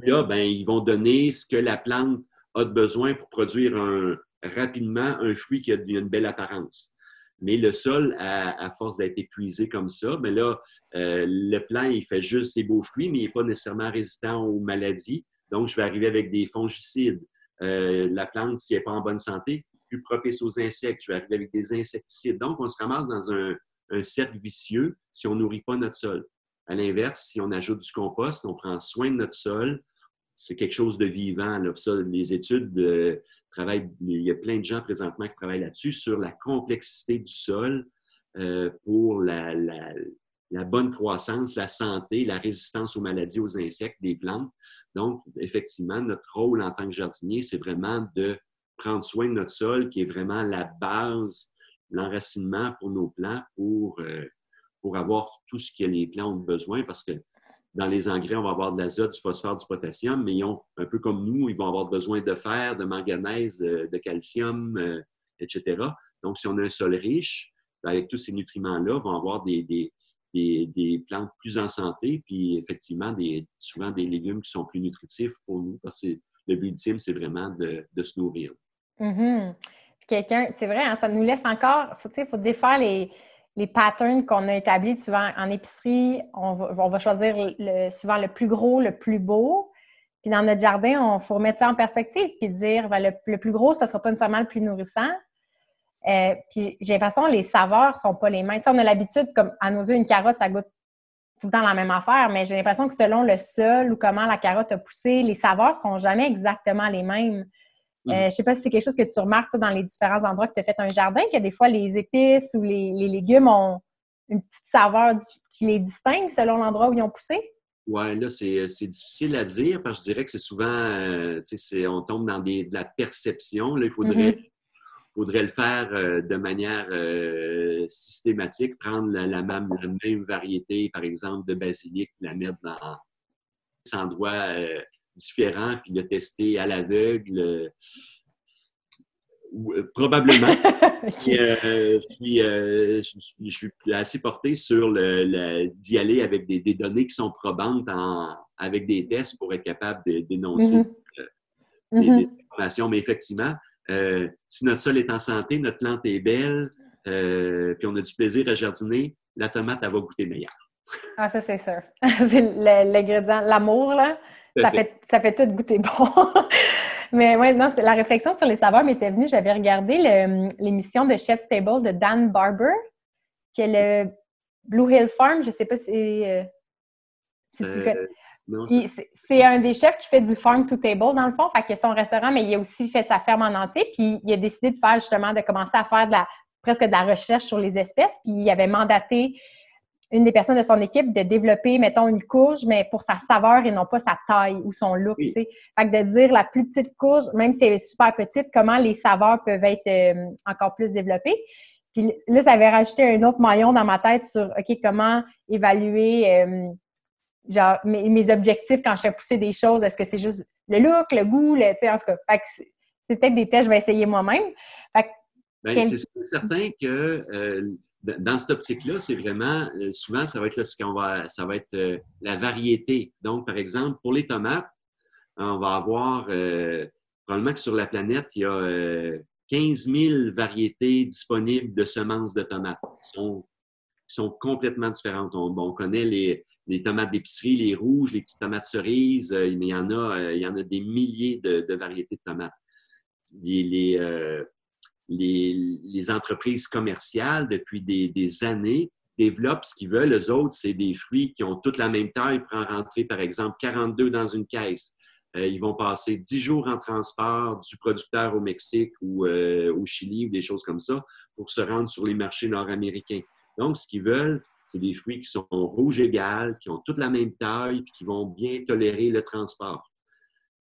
là, ben, ils vont donner ce que la plante a de besoin pour produire rapidement un fruit qui a une belle apparence. Mais le sol, à, force d'être épuisé comme ça, mais ben là, euh, le plant, il fait juste ses beaux fruits, mais il n'est pas nécessairement résistant aux maladies. Donc, je vais arriver avec des fongicides. Euh, la plante, si elle n'est pas en bonne santé, plus propice aux insectes. Je vais arriver avec des insecticides. Donc, on se ramasse dans un, un cercle vicieux si on nourrit pas notre sol. À l'inverse, si on ajoute du compost, on prend soin de notre sol, c'est quelque chose de vivant. Les études de travail, il y a plein de gens présentement qui travaillent là-dessus, sur la complexité du sol euh, pour la, la, bonne croissance, la santé, la résistance aux maladies, aux insectes des plantes. Donc, effectivement, notre rôle en tant que jardinier, c'est vraiment de prendre soin de notre sol, qui est vraiment la base l'enracinement pour nos plants pour, euh, pour avoir tout ce que les plants ont besoin parce que dans les engrais, on va avoir de l'azote, du phosphore, du potassium, mais ils ont, un peu comme nous, ils vont avoir besoin de fer, de manganèse, de, calcium, euh, etc. Donc, si on a un sol riche, ben, avec tous ces nutriments-là, on va avoir des, des, des, plantes plus en santé, puis effectivement, des, souvent des légumes qui sont plus nutritifs pour nous, parce que le but ultime, c'est vraiment de, de, se nourrir. Mm-hmm quelqu'un, c'est vrai, hein, ça nous laisse encore, il faut défaire les, les patterns qu'on a établis souvent en épicerie. On va, choisir souvent le plus gros, le plus beau. Puis dans notre jardin, il faut remettre ça en perspective puis dire ben, le, plus gros, ça ne sera pas nécessairement le plus nourrissant. Euh, puis j'ai l'impression que les saveurs ne sont pas les mêmes. on a l'habitude, comme à nos yeux, une carotte, ça goûte tout le temps la même affaire, mais j'ai l'impression que selon le sol ou comment la carotte a poussé, les saveurs ne seront jamais exactement les mêmes. Euh, je ne sais pas si c'est quelque chose que tu remarques dans les différents endroits que tu as fait un jardin, que des fois les épices ou les, légumes ont une petite saveur qui les distingue selon l'endroit où ils ont poussé? Oui, là, c'est difficile à dire parce que je dirais que c'est souvent, euh, on tombe dans des, de la perception. Là, il faudrait, mm-hmm. faudrait le faire euh, de manière systématique, prendre la, même, variété, par exemple, de basilic, la mettre dans des endroits différent, puis le tester à l'aveugle. Euh, euh, probablement. Euh, je, suis, assez porté sur le, d'y aller avec des, données qui sont probantes avec des tests pour être capable de dénoncer mm-hmm. des, mm-hmm. informations. Mais effectivement, si notre sol est en santé, notre plante est belle, puis on a du plaisir à jardiner, la tomate, elle va goûter meilleur. Ah, ça, c'est sûr. c'est l'ingrédient, l'amour, là. Ça fait, ça fait tout goûter bon. Mais ouais, non, la réflexion sur les saveurs m'était venue. J'avais regardé l'émission de Chef's Table de Dan Barber, qui est le Blue Hill Farm. Je ne sais pas si, euh, tu euh, C'est un des chefs qui fait du farm to table, dans le fond. Fait qu'il a son restaurant, mais il a aussi fait sa ferme en entier. Puis il a décidé de faire justement, de commencer à faire de la, presque de la recherche sur les espèces. Puis il avait mandaté une des personnes de son équipe de développer, mettons, une courge, mais pour sa saveur et non pas sa taille ou son look. Fait que de dire la plus petite courge, même si elle est super petite, comment les saveurs peuvent être euh, encore plus développées. Puis là, ça avait rajouté un autre maillon dans ma tête sur OK, comment évaluer euh, genre mes, objectifs quand je fais pousser des choses? Est-ce que c'est juste le look, le goût, le, en tout cas. c'est peut-être des tests que je vais essayer moi-même. Ben, c'est certain que euh, dans cette optique-là, c'est vraiment, euh, souvent, ça va être, ce qu'on va, ça va être euh, la variété. Donc, par exemple, pour les tomates, on va avoir, euh, probablement que sur la planète, il y a 15 000 variétés disponibles de semences de tomates qui sont, complètement différentes. On, connaît les, les tomates d'épicerie, les rouges, les petites tomates cerises, mais il y en a, il y en a des milliers de, variétés de tomates. Entreprises commerciales, depuis des, années, développent ce qu'ils veulent. Les autres, c'est des fruits qui ont toute la même taille pour en rentrer, par exemple, 42 dans une caisse. Euh, ils vont passer 10 jours en transport du producteur au Mexique ou euh, au Chili ou des choses comme ça pour se rendre sur les marchés nord-américains. Donc, ce qu'ils veulent, c'est des fruits qui sont rouges égales, qui ont toute la même taille, et qui vont bien tolérer le transport.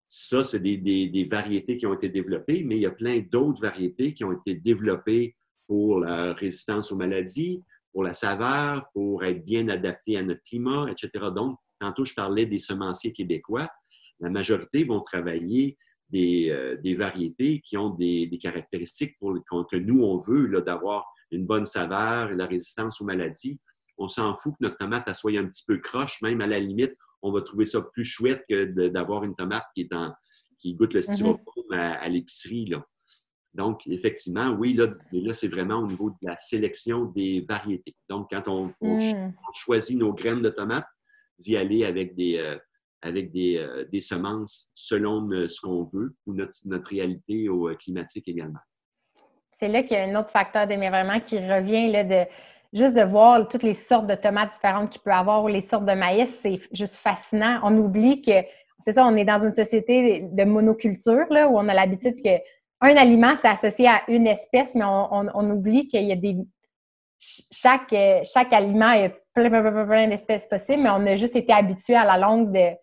Ça, c'est des, variétés qui ont été développées, mais il y a plein d'autres variétés qui ont été développées pour la résistance aux maladies, pour la saveur, pour être bien adaptées à notre climat, etc. Donc, tantôt, je parlais des semenciers québécois. La majorité vont travailler des, euh, variétés qui ont des, caractéristiques pour, que nous, on veut, d'avoir une bonne saveur et la résistance aux maladies. On s'en fout que notre tomate soit un petit peu croche, même à la limite, on va trouver ça plus chouette que d'avoir une tomate qui, est en, qui goûte le styrofoam à, l'épicerie. Donc, effectivement, oui, là, là c'est vraiment au niveau de la sélection des variétés. Donc, quand on, mm. choisit nos graines de tomates, d'y aller avec des, euh, avec des, euh, des, semences selon euh, ce qu'on veut ou notre, notre réalité au, climatique également. C'est là qu'il y a un autre facteur d'émerveillement qui revient là, de juste de voir toutes les sortes de tomates différentes qu'il peut avoir ou les sortes de maïs, c'est juste fascinant. On oublie que, c'est ça, on est dans une société de monoculture, où on a l'habitude que un aliment, c'est associé à une espèce, mais on, oublie qu'il y a des. Chaque, chaque aliment, il a plein, plein, plein, d'espèces possibles, mais on a juste été habitué à la longue de,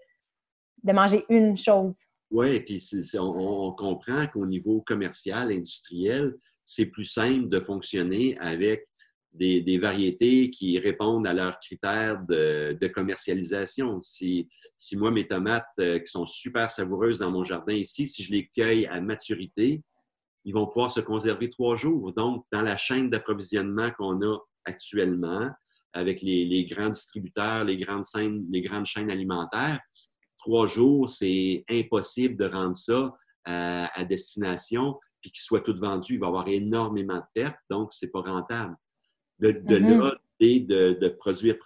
de manger une chose. Oui, et puis on, comprend qu'au niveau commercial, industriel, c'est plus simple de fonctionner avec des, variétés qui répondent à leurs critères de, commercialisation. Si, si, moi, mes tomates euh, qui sont super savoureuses dans mon jardin ici, si je les cueille à maturité, ils vont pouvoir se conserver trois jours. Donc, dans la chaîne d'approvisionnement qu'on a actuellement, avec les, grands distributeurs, les grandes, chaînes, les grandes chaînes alimentaires, trois jours, c'est impossible de rendre ça à, à destination puis qu'ils soient tous vendus. Il va y avoir énormément de pertes, donc ce n'est pas rentable. De, mm-hmm. là, de, de, produire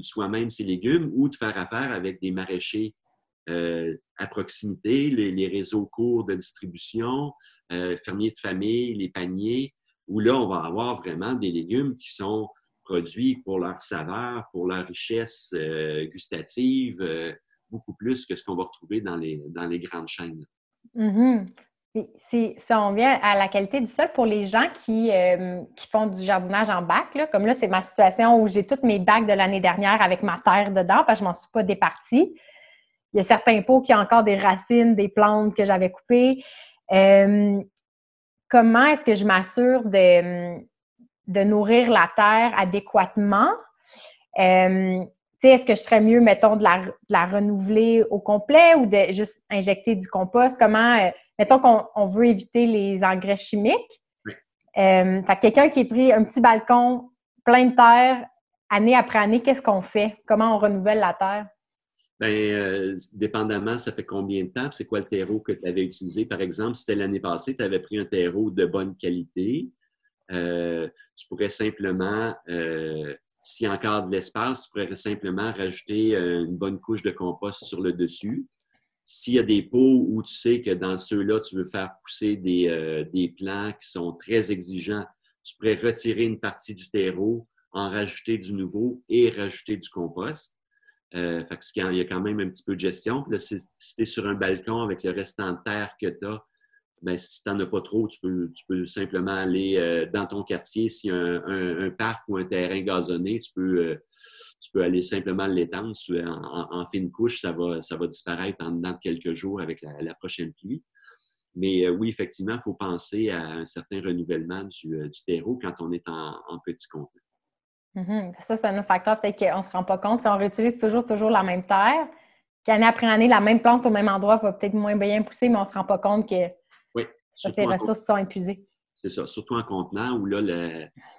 soi-même ses légumes ou de faire affaire avec des maraîchers euh, à proximité, les, réseaux courts de distribution, euh, fermiers de famille, les paniers, où là, on va avoir vraiment des légumes qui sont produits pour leur saveur, pour leur richesse euh, gustative, beaucoup plus que ce qu'on va retrouver dans les, dans les grandes chaînes. Mm-hmm. Si, on vient à la qualité du sol pour les gens qui, euh, font du jardinage en bac, comme là, c'est ma situation où j'ai toutes mes bacs de l'année dernière avec ma terre dedans parce que je ne m'en suis pas départie. Il y a certains pots qui ont encore des racines, des plantes que j'avais coupées. Euh, comment est-ce que je m'assure de, de, nourrir la terre adéquatement? Euh, est-ce que je serais mieux, mettons, de la, renouveler au complet ou de juste injecter du compost? Comment, mettons qu'on veut éviter les engrais chimiques. Euh, quelqu'un qui est pris un petit balcon plein de terre, année après année, qu'est-ce qu'on fait? Comment on renouvelle la terre? Bien, euh, dépendamment, ça fait combien de temps? C'est quoi le terreau que tu avais utilisé? Par exemple, si c'était l'année passée, tu avais pris un terreau de bonne qualité, tu pourrais simplement s'il y a encore de l'espace, tu pourrais simplement rajouter euh, une bonne couche de compost sur le dessus. S'il y a des pots où tu sais que dans ceux-là, tu veux faire pousser des, euh, des plants qui sont très exigeants, tu pourrais retirer une partie du terreau, en rajouter du nouveau et rajouter du compost. Euh, fait que il y a quand même un petit peu de gestion. Là, si tu es sur un balcon avec le restant de terre que tu as, ben, si tu n'en as pas trop, tu peux, tu peux simplement aller euh, dans ton quartier. S'il y a un, parc ou un terrain gazonné, tu peux, euh, tu peux aller simplement l'étendre en, fine couche. Ça va, ça va disparaître en dedans de quelques jours avec la, prochaine pluie. Mais euh, oui, effectivement, il faut penser à un certain renouvellement du, terreau quand on est en, petit compte. Mm-hmm. Ça, c'est un facteur peut-être qu'on ne se rend pas compte. Si on réutilise toujours, toujours la même terre, qu'année après année, la même plante au même endroit va peut-être moins bien pousser, mais on ne se rend pas compte que ces ressources sont épuisées. c'est ça, surtout en contenant où là,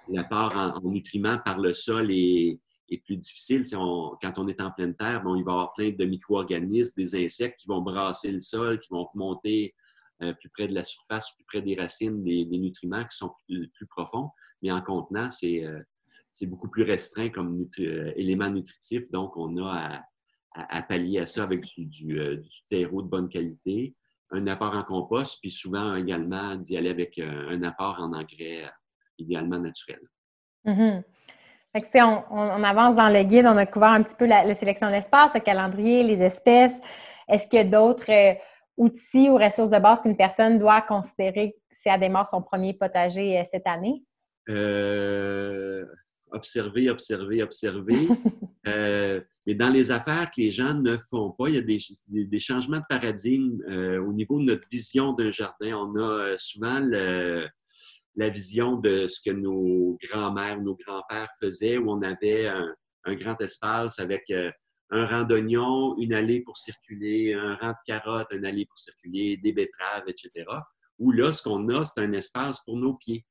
l'apport en, en, nutriments par le sol est, est plus difficile. Si on, quand on est en pleine terre, bon, il va y avoir plein de micro-organismes, des insectes qui vont brasser le sol, qui vont remonter euh, plus près de la surface, plus près des racines, des, nutriments qui sont plus, profonds. Mais en contenant, c'est euh, beaucoup plus restreint comme euh, élément nutritif. Donc, on a à, pallier à ça avec du, du, terreau de bonne qualité, un apport en compost, puis souvent également d'y aller avec un, apport en engrais idéalement naturel. Mm-hmm on, avance dans le guide, on a couvert un petit peu la, sélection d'espace, le calendrier, les espèces. Est-ce qu'il y a d'autres euh, outils ou ressources de base qu'une personne doit considérer si elle démarre son premier potager euh, cette année? Euh, observer, observer, observer. mais dans les affaires que les gens ne font pas, il y a des, changements de paradigme au niveau de notre vision d'un jardin. On a souvent le, la vision de ce que nos grands-mères, nos grands-pères faisaient, où on avait un, grand espace avec euh, un rang d'oignons, une allée pour circuler, un rang de carottes, une allée pour circuler, des betteraves, etc. Où là, ce qu'on a, c'est un espace pour nos pieds.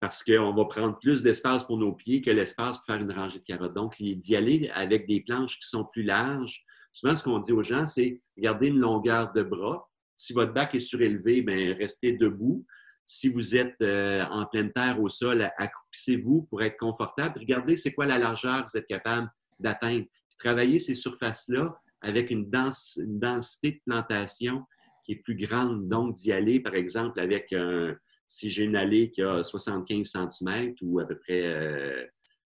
Parce qu'on va prendre plus d'espace pour nos pieds que l'espace pour faire une rangée de carottes. Donc, d'y aller avec des planches qui sont plus larges. Souvent, ce qu'on dit aux gens, c'est gardez une longueur de bras. Si votre bac est surélevé, bien, restez debout. Si vous êtes euh, en pleine terre au sol, accroupissez-vous pour être confortable. Regardez c'est quoi la largeur que vous êtes capable d'atteindre. Travaillez ces surfaces-là avec une, densité de plantation qui est plus grande. Donc, d'y aller, par exemple, avec un, si j'ai une allée qui a 75 cm ou à peu près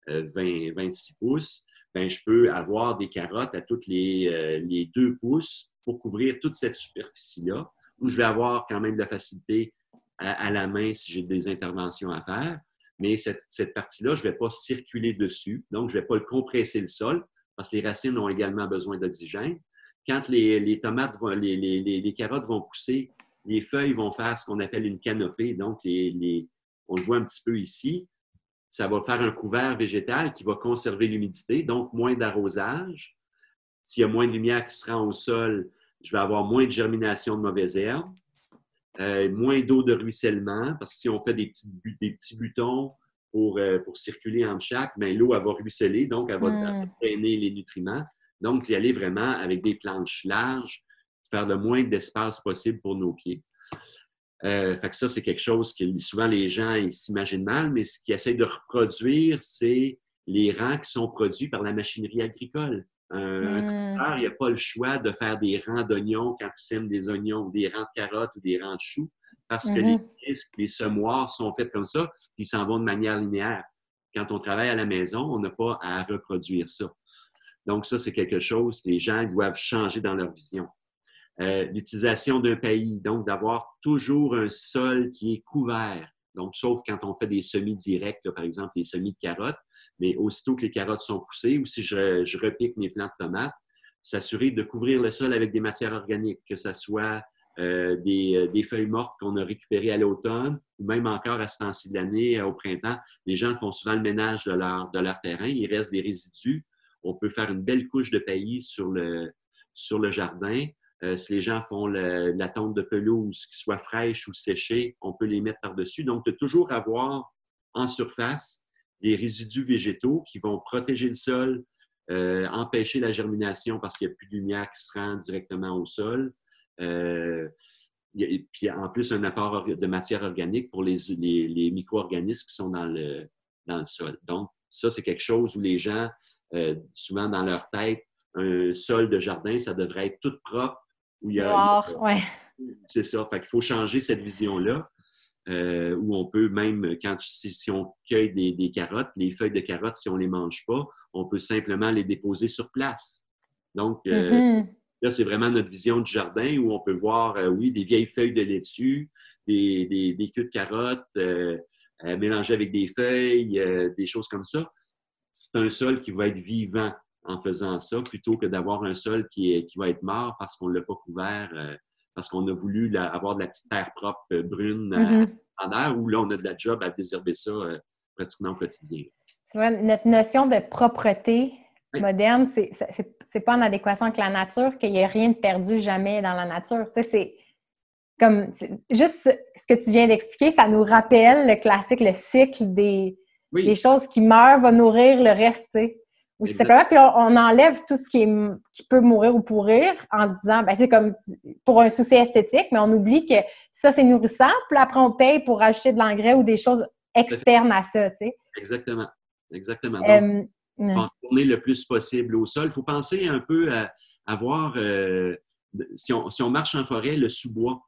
20, euh, 26 euh, pouces, ben, je peux avoir des carottes à toutes les, les deux pouces pour couvrir toute cette superficie-là, où je vais avoir quand même de la facilité à, la main si j'ai des interventions à faire. Mais cette, partie-là, je ne vais pas circuler dessus. Donc, je ne vais pas le compresser le sol parce que les racines ont également besoin d'oxygène. Quand les, tomates, vont, les, les, carottes vont pousser, les feuilles vont faire ce qu'on appelle une canopée. Donc, on le voit un petit peu ici. Ça va faire un couvert végétal qui va conserver l'humidité, donc moins d'arrosage. S'il y a moins de lumière qui se rend au sol, je vais avoir moins de germination de mauvaises herbes. Euh, moins d'eau de ruissellement, parce que si on fait des petits, des petits butons pour, euh, pour circuler en chaque, ben, l'eau, elle va ruisseler, donc elle va hmm. drainer les nutriments. Donc, d'y aller vraiment avec des planches larges, faire le moins d'espace possible pour nos pieds. Euh, fait que ça, c'est quelque chose que souvent les gens s'imaginent mal, mais ce qu'ils essaient de reproduire, c'est les rangs qui sont produits par la machinerie agricole. Un, mmh. il n'y a pas le choix de faire des rangs d'oignons quand il sème des oignons, ou des rangs de carottes ou des rangs de choux, parce que les disques, mmh les semoirs sont faits comme ça, puis ils s'en vont de manière linéaire. Quand on travaille à la maison, on n'a pas à reproduire ça. Donc, ça, c'est quelque chose que les gens doivent changer dans leur vision. Euh, l'utilisation d'un pays, donc d'avoir toujours un sol qui est couvert. Donc, sauf quand on fait des semis directs, par exemple les semis de carottes, mais aussitôt que les carottes sont poussées ou si je, repique mes plants de tomates, s'assurer de couvrir le sol avec des matières organiques, que ce soit euh, euh, des, feuilles mortes qu'on a récupérées à l'automne ou même encore à ce temps-ci de l'année, au printemps. Les gens font souvent le ménage de leur, de leur terrain. Il reste des résidus. On peut faire une belle couche de paillis sur le, sur le jardin. Si les gens font la tonte de pelouse, qui soit fraîche ou séchée, on peut les mettre par-dessus. Donc, de toujours avoir en surface des résidus végétaux qui vont protéger le sol, euh, empêcher la germination parce qu'il n'y a plus de lumière qui se rend directement au sol. Euh, et puis en plus, un apport de matière organique pour les, les, micro-organismes qui sont dans le, dans le sol. Donc, ça, c'est quelque chose où les gens, euh, souvent dans leur tête, un sol de jardin, ça devrait être tout propre. Où il y a, ouais. C'est ça. Fait qu'il faut changer cette vision-là. Euh, où on peut même, quand si, on cueille des, carottes, les feuilles de carottes, si on ne les mange pas, on peut simplement les déposer sur place. Donc, euh, mm-hmm. là, c'est vraiment notre vision du jardin où on peut voir, euh, oui, des vieilles feuilles de laitue, des, des, des queues de carottes mélangées avec des feuilles, des choses comme ça. C'est un sol qui va être vivant en faisant ça, plutôt que d'avoir un sol qui, est, qui va être mort parce qu'on ne l'a pas couvert parce qu'on a voulu avoir de la petite terre propre euh, brune euh, mm-hmm. en air, où là, on a de la job à désherber ça euh, pratiquement au quotidien. notre notion de propreté moderne, c'est pas en adéquation avec la nature, qu'il n'y a rien de perdu jamais dans la nature. c'est comme juste ce que tu viens d'expliquer, ça nous rappelle le classique, le cycle des, des choses qui meurent va nourrir le reste, tu sais. Puis on, enlève tout ce qui, est, qui peut mourir ou pourrir en se disant, ben, c'est comme pour un souci esthétique, mais on oublie que ça, c'est nourrissant. Puis après, on paye pour acheter de l'engrais ou des choses externes à ça, tu sais. Exactement. Exactement. Donc, en tourner le plus possible au sol. Il faut penser un peu à avoir, euh, si, on, si, on, marche en forêt, le sous-bois.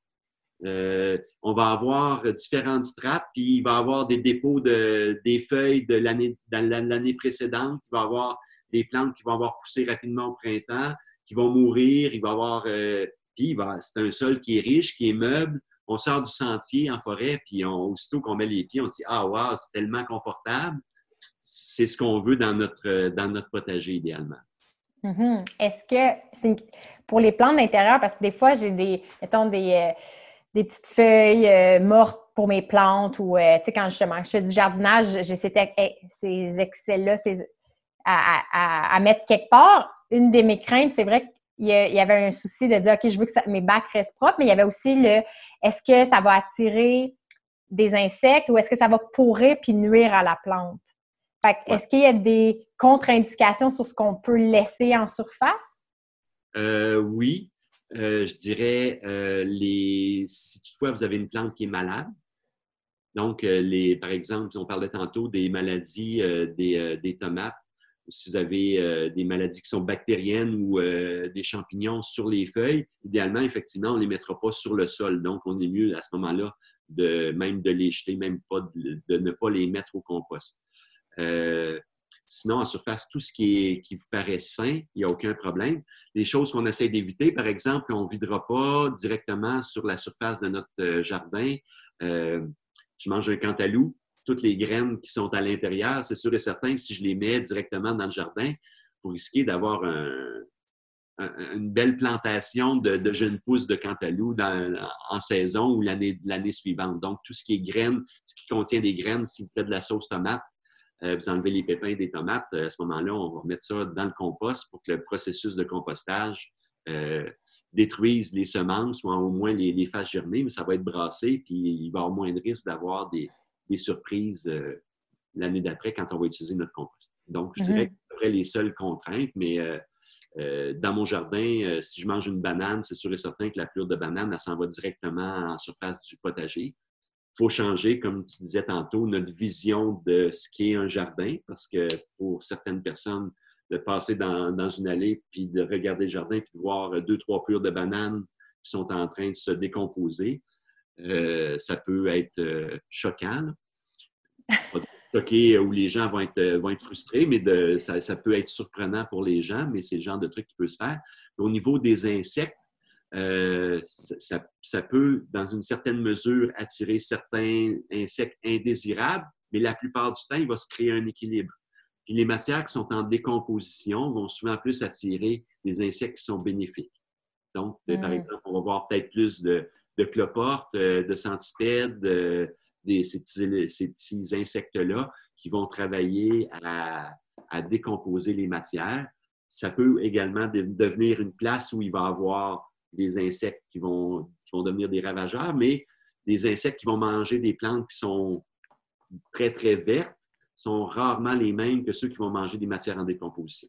Euh, on va avoir différentes strates, puis il va avoir des dépôts de, des feuilles de l'année, précédente. Il va avoir des plantes qui vont avoir poussé rapidement au printemps, qui vont mourir. Il va avoir. Euh, puis c'est un sol qui est riche, qui est meuble. On sort du sentier en forêt, puis aussitôt qu'on met les pieds, on se dit Ah, wow, c'est tellement confortable. C'est ce qu'on veut dans notre, dans notre potager idéalement. Mm-hmm. Est-ce que pour les plantes d'intérieur, parce que des fois, j'ai des, euh, des petites feuilles euh, mortes pour mes plantes ou, euh, tu sais, quand justement je fais du jardinage, j'ai ces, ces excès-là à, à, mettre quelque part. Une de mes craintes, c'est vrai qu'il y avait un souci de dire, OK, je veux que mes bacs restent propres, mais il y avait aussi le, est-ce que ça va attirer des insectes ou est-ce que ça va pourrir puis nuire à la plante? Fait Est-ce qu'il y a des contre-indications sur ce qu'on peut laisser en surface? Euh, oui. Euh, je dirais, euh, les... si toutefois vous avez une plante qui est malade, donc les, par exemple, on parlait tantôt des maladies des, des, tomates, si vous avez des maladies qui sont bactériennes ou des champignons sur les feuilles, idéalement, effectivement, on ne les mettra pas sur le sol. Donc, on est mieux à ce moment-là de même de les jeter, même pas de ne pas les mettre au compost. Euh, sinon, en surface, tout ce qui, vous paraît sain, il n'y a aucun problème. Les choses qu'on essaie d'éviter, par exemple, on ne videra pas directement sur la surface de notre euh, jardin. Euh, je mange un cantalou, toutes les graines qui sont à l'intérieur, c'est sûr et certain que si je les mets directement dans le jardin, vous risquez d'avoir une belle plantation de, jeunes pousses de cantalou en saison ou l'année suivante. Donc, tout ce qui est graines, ce qui contient des graines, si vous faites de la sauce tomate, vous enlevez les pépins des tomates. Euh, à ce moment-là, on va mettre ça dans le compost pour que le processus de compostage euh, détruise les semences ou au moins les, les, fasse germer, mais ça va être brassé, puis il va y avoir moins de risque d'avoir des, surprises l'année d'après quand on va utiliser notre compost. Donc, je dirais mm-hmm. que c'est les seules contraintes, mais dans mon jardin, si je mange une banane, c'est sûr et certain que la plure de banane, elle s'en va directement en surface du potager faut changer, comme tu disais tantôt, notre vision de ce qu'est un jardin, parce que pour certaines personnes, de passer dans, une allée, puis de regarder le jardin, puis de voir deux, trois plures de bananes qui sont en train de se décomposer, euh, ça peut être euh, choquant. Choqué où les gens vont être, vont être frustrés, mais ça, ça, peut être surprenant pour les gens, mais c'est le genre de truc qui peut se faire. Au niveau des insectes, euh, ça, peut, dans une certaine mesure, attirer certains insectes indésirables, mais la plupart du temps, il va se créer un équilibre. Puis les matières qui sont en décomposition vont souvent plus attirer des insectes qui sont bénéfiques. Donc, par mm. exemple, on va voir peut-être plus de, de cloportes, euh, de centipèdes, de, ces petits, insectes-là qui vont travailler à, à, décomposer les matières. Ça peut également devenir une place où il va y avoir des insectes qui vont, vont devenir des ravageurs, mais des insectes qui vont manger des plantes qui sont très, très vertes sont rarement les mêmes que ceux qui vont manger des matières en décomposition.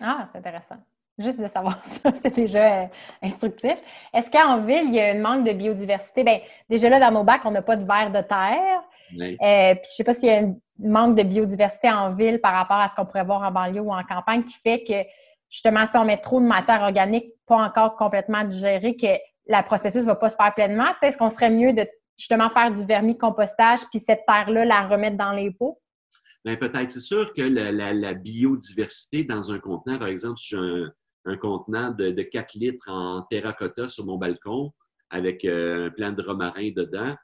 Ah, c'est intéressant. Juste de savoir ça, c'est déjà euh, instructif. Est-ce qu'en ville, il y a un manque de biodiversité? Bien, déjà là, dans nos bacs, on n'a pas de verre de terre. Euh, puis je ne sais pas s'il y a un manque de biodiversité en ville par rapport à ce qu'on pourrait voir en banlieue ou en campagne qui fait que justement, si on met trop de matière organique pas encore complètement digérée, que le processus ne va pas se faire pleinement, est-ce qu'on serait mieux de justement faire du vermicompostage puis cette terre-là, la remettre dans les pots? Bien, peut-être. C'est sûr que la, biodiversité dans un contenant, par exemple, si j'ai un, contenant de, 4 litres en terracotta sur mon balcon avec euh, un plant de romarin dedans,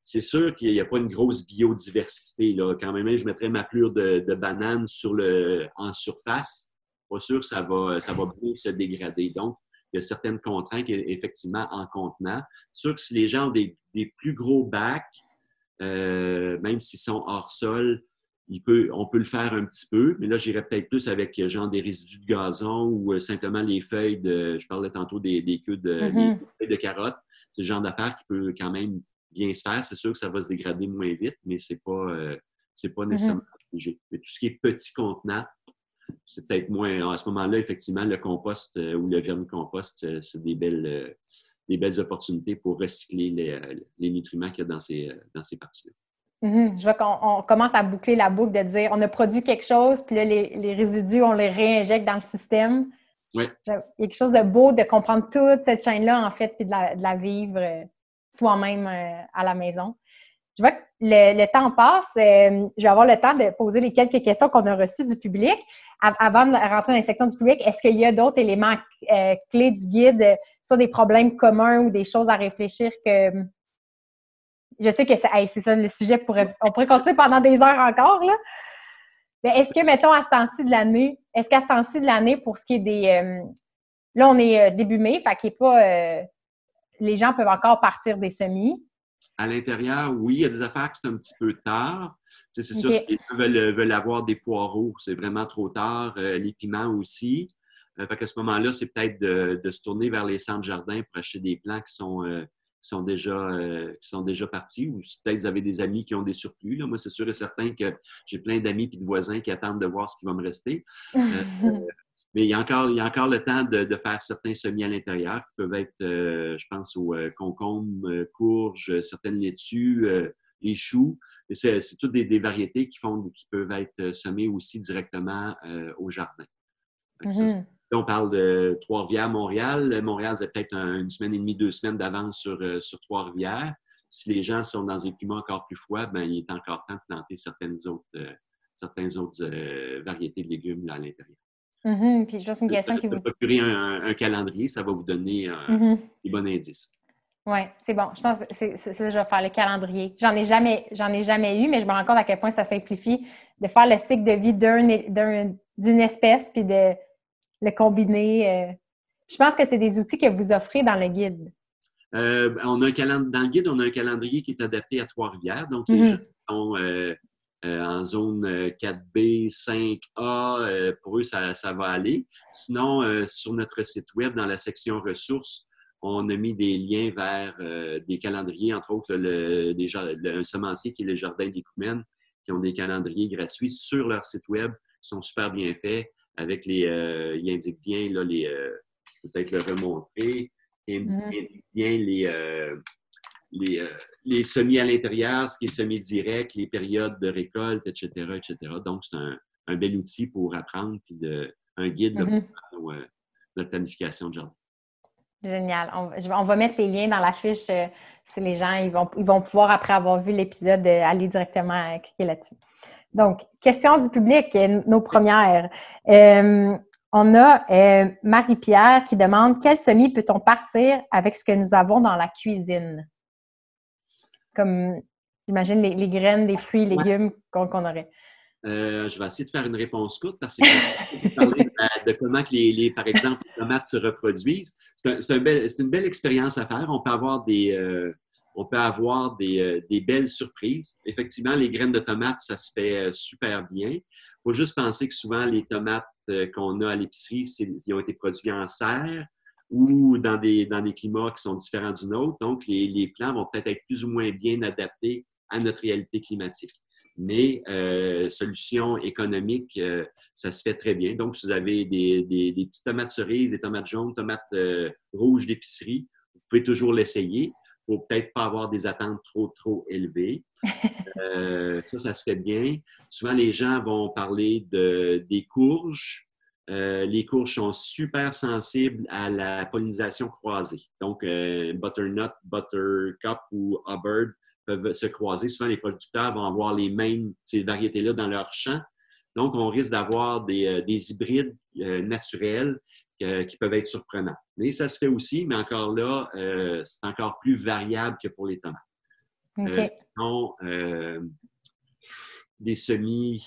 c'est sûr qu'il n'y a pas une grosse biodiversité. Là. Quand même, je mettrais ma plure de, de banane sur le, en surface pas sûr que ça va, ça va bien se dégrader. Donc, il y a certaines contraintes, effectivement, en contenant. Sûr que si les gens ont des, plus gros bacs, euh, même s'ils sont hors sol, il peut, on peut le faire un petit peu, mais là, j'irais peut-être plus avec genre des résidus de gazon ou euh, simplement les feuilles de, je parlais tantôt des, queues de, mm-hmm. de carottes, c'est le genre d'affaires qui peut quand même bien se faire. C'est sûr que ça va se dégrader moins vite, mais c'est pas, c'est pas mm-hmm. nécessairement obligé. Mais tout ce qui est petit contenant, c'est peut-être moins. À ce moment-là, effectivement, le compost ou le vermicompost, c'est des belles, des belles opportunités pour recycler les, les nutriments qu'il y a dans ces, dans ces parties-là. Mhm. Je vois qu'on commence à boucler la boucle de dire on a produit quelque chose, puis là, les, résidus, on les réinjecte dans le système. Oui. Il y a quelque chose de beau de comprendre toute cette chaîne-là, en fait, puis de la, vivre euh, soi-même euh, à la maison. Je vois que le, temps passe. Euh, je vais avoir le temps de poser les quelques questions qu'on a reçues du public. Avant de rentrer dans les sections du public, est-ce qu'il y a d'autres éléments clés du guide, soit des problèmes communs ou des choses à réfléchir que je sais que c'est ça le sujet. Pourrait, on pourrait continuer pendant des heures encore. Mais est-ce que, mettons, à ce temps-ci de l'année, est-ce qu'à ce temps-ci de l'année, pour ce qui est des. Euh, là, on est euh, début mai, fait qu'il pas. Euh, les gens peuvent encore partir des semis. À l'intérieur, oui, il y a des affaires qui c'est un petit peu tard. c'est sûr, si les gens veulent, avoir des poireaux, c'est vraiment trop tard. les piments aussi. fait qu'à ce moment-là, c'est peut-être de, de, se tourner vers les centres jardins pour acheter des plants qui sont qui sont déjà, euh, qui sont déjà partis ou peut-être vous avez des amis qui ont des surplus. Là. Moi, c'est sûr et certain que j'ai plein d'amis et de voisins qui attendent de voir ce qui va me rester. Euh, mais il y, a encore, il y a encore le temps de, de faire certains semis à l'intérieur qui peuvent être, euh, je pense, aux concombres, courges, certaines laitues, les choux. C'est, toutes des, des, variétés qui, font, qui peuvent être semées aussi directement au jardin on parle de Trois-Rivières, Montréal. Montréal, c'est peut-être une semaine et demie, deux semaines d'avance sur, euh, sur Trois-Rivières. Si les gens sont dans un climat encore plus froid, ben, il est encore temps de planter certaines autres, euh, certaines autres euh, variétés de légumes là, à l'intérieur. Mm-hmm. Puis je une question qui vous... procurer un, calendrier, ça va vous donner un, mm-hmm. des bons indices. Oui, c'est bon. Je pense que c'est ça, je vais faire le calendrier. J'en ai jamais, j'en ai jamais eu, mais je me rends compte à quel point ça simplifie de faire le cycle de vie d'une espèce, puis de le combiner? Euh, je pense que c'est des outils que vous offrez dans le guide. Euh, on a un calendrier, dans le guide, on a un calendrier qui est adapté à Trois-Rivières. Donc, les mhm. gens sont euh, en zone 4B, 5A. pour eux, ça, va aller. Sinon, sur notre site Web, dans la section ressources, on a mis des liens vers des calendriers, entre autres le, un semencier qui est le Jardin des Coumènes, qui ont des calendriers gratuits sur leur site Web. Ils sont super bien faits avec les. Euh, il indique bien, là, les. Euh, peut-être le remontrer. Il mm-hmm. indique bien les. Euh, les, les, semis à l'intérieur, ce qui est semi-direct, les périodes de récolte, etc., etc. Donc, c'est un, un, bel outil pour apprendre, puis de, un guide mm-hmm. pour notre planification de jardin. Génial. On, va mettre les liens dans la fiche si les gens ils vont, ils vont pouvoir, après avoir vu l'épisode, aller directement cliquer là-dessus. Donc, question du public, nos premières. Euh, on a euh, Marie-Pierre qui demande quel semis peut-on partir avec ce que nous avons dans la cuisine? Comme, j'imagine, les, graines, les fruits, les légumes qu'on aurait. Euh, je vais essayer de faire une réponse courte parce que parler de, comment, les, par exemple, les tomates se reproduisent. C'est une belle expérience à faire. On peut avoir des, on peut avoir euh, des, belles surprises. Effectivement, les graines de tomates, ça se fait euh, super bien. Il faut juste penser que souvent, les tomates euh, qu'on a à l'épicerie, ils ont été produits en serre ou dans des, dans des climats qui sont différents du nôtre. Donc, les, plants vont peut-être être plus ou moins bien adaptés à notre réalité climatique. Mais solution économique, ça se fait très bien. Donc, si vous avez des, des, petites tomates cerises, des tomates jaunes, tomates rouges d'épicerie, vous pouvez toujours l'essayer faut peut-être pas avoir des attentes trop, trop élevées. Euh, ça, ça se fait bien. Souvent, les gens vont parler de, des courges. Euh, les courges sont super sensibles à la pollinisation croisée. Donc, euh, butternut, buttercup ou hubbard peuvent se croiser. Souvent, les producteurs vont avoir les mêmes, ces variétés-là dans leur champ. Donc, on risque d'avoir des, des hybrides naturels qui peuvent être surprenants. Mais ça se fait aussi, mais encore là, euh, c'est encore plus variable que pour les tomates. Euh, sinon, euh, des semis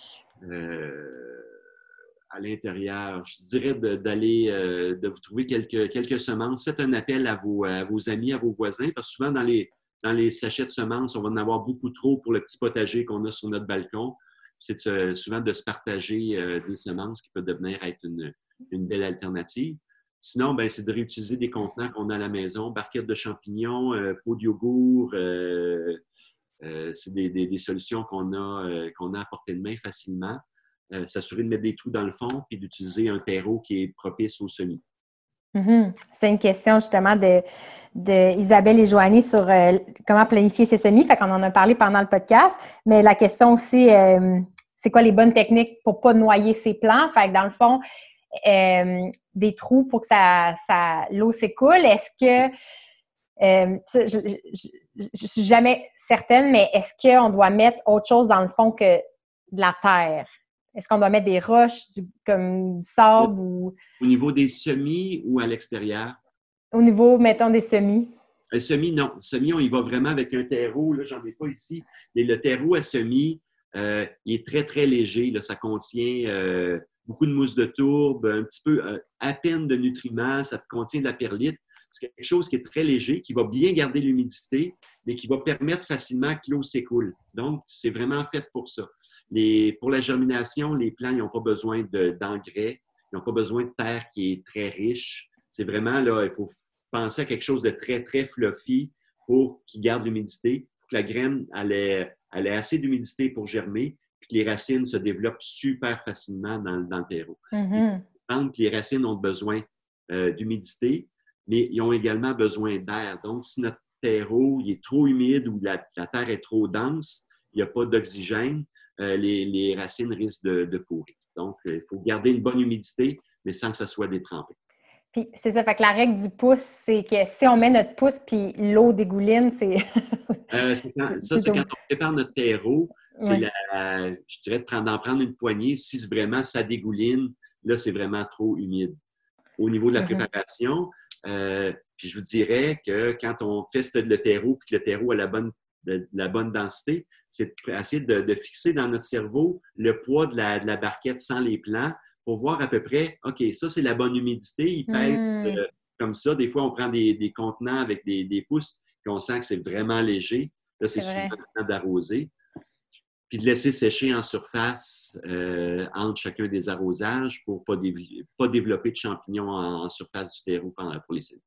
à l'intérieur, je dirais d'aller, de, vous trouver quelques, semences. Faites un appel à vos, amis, à vos voisins, parce que souvent dans les, sachets de semences, on va en avoir beaucoup trop pour le petit potager qu'on a sur notre balcon. C'est souvent de se partager des semences qui peut devenir être une, belle alternative. Sinon, ben, c'est de réutiliser des contenants qu'on a à la maison, barquettes de champignons, euh, de yogourt. Euh, euh, c'est des, solutions qu'on a, qu'on a à portée de main facilement. S'assurer de mettre des trous dans le fond et d'utiliser un terreau qui est propice au semis. Mm-hmm. C'est une question justement de, Isabelle et Joanie sur comment planifier ses semis. Fait qu'on en a parlé pendant le podcast. Mais la question aussi, c'est quoi les bonnes techniques pour pas noyer ses plants? Fait que dans le fond, euh, des trous pour que ça, l'eau s'écoule? Est-ce que euh, je, ne suis jamais certaine, mais est-ce qu'on doit mettre autre chose dans le fond que de la terre? Est-ce qu'on doit mettre des roches comme du sable ou? Au niveau des semis ou à l'extérieur? Au niveau, mettons, des semis. Le semis, non. Semis, on y va vraiment avec un terreau. Là, j'en ai pas ici. Mais le terreau à semis, euh, il est très, très léger. Là. Ça contient beaucoup de mousse de tourbe, un petit peu, euh, à peine de nutriments, ça contient de la perlite. C'est quelque chose qui est très léger, qui va bien garder l'humidité, mais qui va permettre facilement que l'eau s'écoule. Donc, c'est vraiment fait pour ça. Les, pour la germination, les plants n'ont pas besoin d'engrais, ils n'ont pas besoin de terre qui est très riche. C'est vraiment là, il faut penser à quelque chose de très, très fluffy pour qu'il garde l'humidité, pour que la graine elle ait assez d'humidité pour germer, les racines se développent super facilement dans, le terreau. Mm Les racines ont besoin euh, d'humidité, mais ils ont également besoin d'air. Donc, si notre terreau est trop humide ou la, terre est trop dense, il n'y a pas d'oxygène, euh, les, racines risquent de, pourrir. Donc, euh, il faut garder une bonne humidité, mais sans que ça soit détrempé. Puis c'est ça, fait que la règle du pouce, c'est que si on met notre pouce puis l'eau dégouline, c'est. ça, c'est quand on prépare notre terreau. C'est la, je dirais d'en prendre une poignée. Si vraiment ça dégouline, là, c'est vraiment trop humide. Au niveau de la mm-hmm. préparation, euh, puis je vous dirais que quand on fait le terreau, puis que le terreau a la bonne, la bonne densité, c'est essayer de, fixer dans notre cerveau le poids de la, barquette sans les plants pour voir à peu près, OK, ça, c'est la bonne humidité. Il pèse mm. euh, comme ça. Des fois, on prend des, contenants avec des, des pouces, puis on sent que c'est vraiment léger. Là, c'est souvent d'arroser puis de laisser sécher en surface euh, entre chacun des arrosages pour ne pas, pas, développer de champignons en, surface du terreau pour les cellules.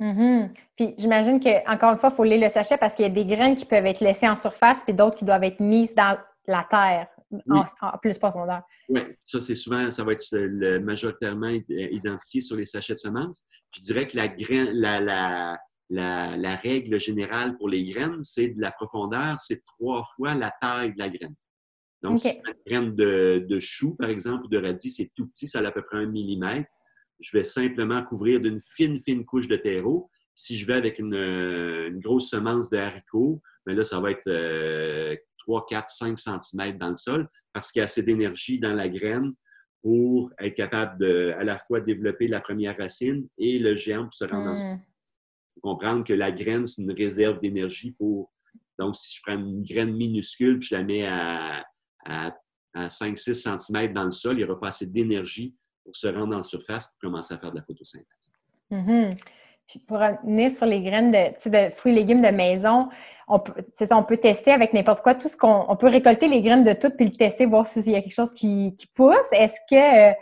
Mm-hmm. Puis j'imagine qu'encore une fois, il faut lire le sachet parce qu'il y a des graines qui peuvent être laissées en surface puis d'autres qui doivent être mises dans la terre en, plus profondeur. Oui, ça c'est souvent, ça va être majoritairement identifié sur les sachets de semences. Je dirais que la graine, la, la la, règle générale pour les graines, c'est de la profondeur, c'est trois fois la taille de la graine. Donc, si une graine de, de, chou, par exemple, ou de radis, c'est tout petit, ça a à peu près un millimètre, je vais simplement couvrir d'une fine, fine couche de terreau. Si je vais avec une, grosse semence de haricots, bien là, ça va être 3, 4, 5 cm dans le sol parce qu'il y a assez d'énergie dans la graine pour être capable de à la fois développer la première racine et le germe pour se rendre mmh comprendre que la graine, c'est une réserve d'énergie pour. Donc, si je prends une graine minuscule puis je la mets à, à, 5-6 cm dans le sol, il n'y aura pas assez d'énergie pour se rendre en surface pour commencer à faire de la photosynthèse. Mm-hmm. pour revenir sur les graines de, de, fruits et légumes de maison, on peut, ça, on peut tester avec n'importe quoi, tout ce qu'on on peut récolter les graines de tout puis le tester, voir s'il y a quelque chose qui, pousse. Est-ce que euh,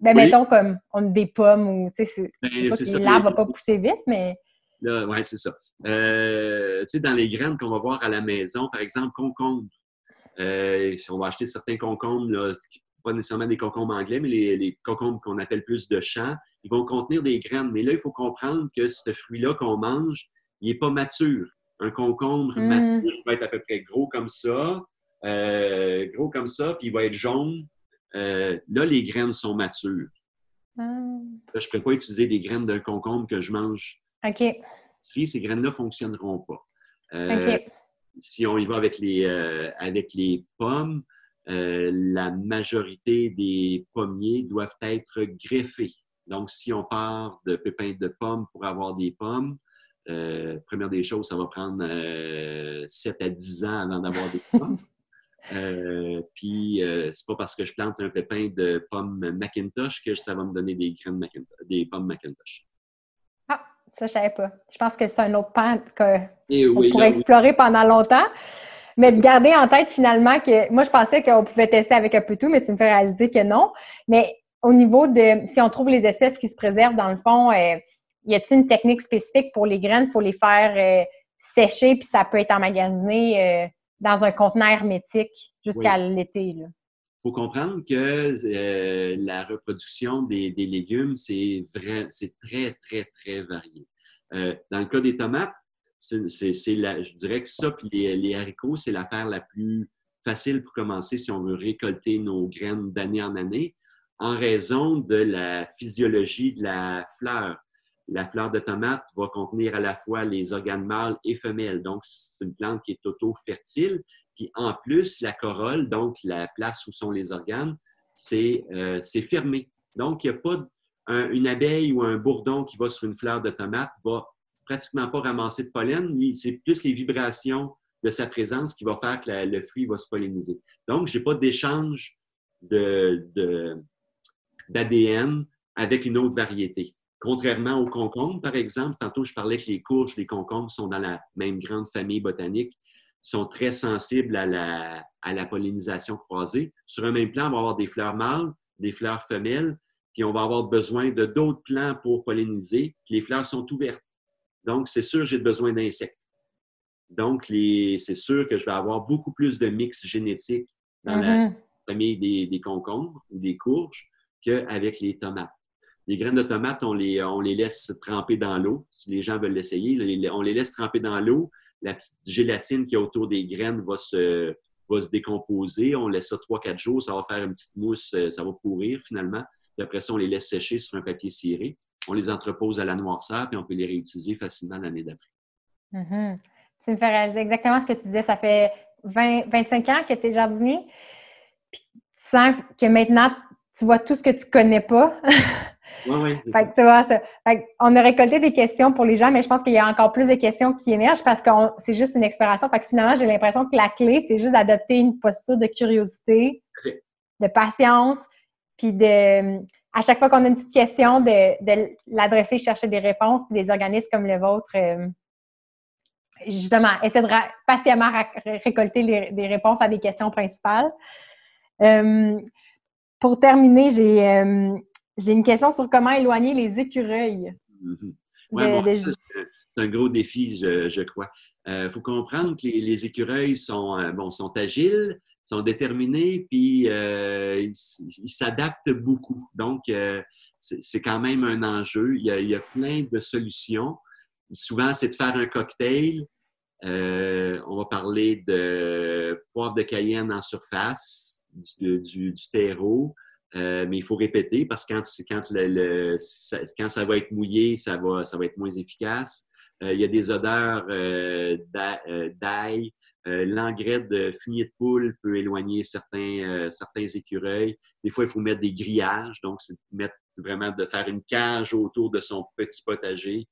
ben, mettons comme on a des pommes ou, tu sais, l'arbre va pas pousser vite, mais... Oui, c'est ça. Euh, tu sais, dans les graines qu'on va voir à la maison, par exemple, concombre. Euh, on va acheter certains concombres, pas nécessairement des concombres anglais, mais les, concombres qu'on appelle plus de champ, ils vont contenir des graines. Mais là, il faut comprendre que ce fruit-là qu'on mange, il n'est pas mature. Un concombre mmh. mature va être à peu près gros comme ça, euh, gros comme ça, puis il va être jaune, euh, là, les graines sont matures. Ah. je ne pourrais pas utiliser des graines d'un concombre que je mange. OK. Ces graines-là ne fonctionneront pas. Euh, si on y va avec les, avec les pommes, la majorité des pommiers doivent être greffés. Donc, si on part de pépins de pommes pour avoir des pommes, première des choses, ça va prendre 7 à 10 ans avant d'avoir des pommes. Euh, puis, euh, c'est pas parce que je plante un pépin de pommes Macintosh que ça va me donner des graines Macintosh, des pommes Macintosh. Ah, ça, je savais pas. Je pense que c'est un autre pan qu'on eh pourrait explorer pendant longtemps. Mais de garder en tête finalement que moi, je pensais qu'on pouvait tester avec un peu tout, mais tu me fais réaliser que non. Mais au niveau de si on trouve les espèces qui se préservent, dans le fond, euh, y a-t-il une technique spécifique pour les graines? Il faut les faire euh, sécher, puis ça peut être emmagasiné euh, dans un conteneur hermétique jusqu'à l'été. Il faut comprendre que la reproduction des, légumes, c'est très, très, très varié. dans le cas des tomates, c'est, je dirais que ça, puis les, haricots, c'est l'affaire la plus facile pour commencer si on veut récolter nos graines d'année en année en raison de la physiologie de la fleur. La fleur de tomate va contenir à la fois les organes mâles et femelles. Donc, c'est une plante qui est auto-fertile. Puis, en plus, la corolle, donc la place où sont les organes, c'est euh, fermé. Donc, il n'y a pas une abeille ou un bourdon qui va sur une fleur de tomate, pratiquement pas ramasser de pollen. C'est plus les vibrations de sa présence qui va faire que le fruit va se polliniser. Donc, je n'ai pas d'échange d'ADN avec une autre variété. Contrairement aux concombres, par exemple, tantôt je parlais que les courges, les concombres sont dans la même grande famille botanique, sont très sensibles à la, à la pollinisation croisée. Sur un même plan, on va avoir des fleurs mâles, des fleurs femelles, puis on va avoir besoin de d'autres plants pour polliniser. les fleurs sont ouvertes. Donc, c'est sûr, j'ai besoin d'insectes. Donc, c'est sûr que je vais avoir beaucoup plus de mix génétique dans la mm-hmm. famille des, des, concombres ou des courges qu'avec les tomates. Les graines de tomates, on les, on les laisse tremper dans l'eau. Si les gens veulent l'essayer, on les laisse tremper dans l'eau. La petite gélatine qui est autour des graines va se, va se décomposer. On laisse ça 3-4 jours, ça va faire une petite mousse, euh, ça va pourrir finalement. Puis après ça, on les laisse sécher sur un papier ciré. On les entrepose à la noirceur, puis on peut les réutiliser facilement l'année d'après. Mm-hmm. Tu me fais réaliser exactement ce que tu disais. Ça fait 20, 25 ans que tu es jardinier. Puis tu sens que maintenant, tu vois tout ce que tu connais pas. Oui, oui. tu vois, ça. on a récolté des questions pour les gens, mais je pense qu'il y a encore plus de questions qui émergent parce que c'est juste une exploration. Fait que finalement, j'ai l'impression que la clé, c'est juste d'adopter une posture de curiosité, de patience, puis de, à chaque fois qu'on a une petite question, de, l'adresser, chercher des réponses, puis des organismes comme le vôtre, euh, justement, essayer de patiemment récolter des réponses à des questions principales. Euh, pour terminer, euh, j'ai une question sur comment éloigner les écureuils. Mm-hmm. c'est un gros défi, je, crois. Il faut comprendre que les, écureuils sont, bon, sont agiles, sont déterminés, puis ils s'adaptent beaucoup. Donc, c'est quand même un enjeu. Il y, a, il y a plein de solutions. Souvent, c'est de faire un cocktail. on va parler de poivre de Cayenne en surface, du, du, terreau. Euh, mais il faut répéter parce que quand, quand, le, ça, quand ça va être mouillé, ça va, ça va être moins efficace. Euh, il y a des odeurs euh. L'engrais de fumier de poule peut éloigner certains, certains écureuils. Des fois, il faut mettre des grillages, donc c'est mettre vraiment de faire une cage autour de son petit potager.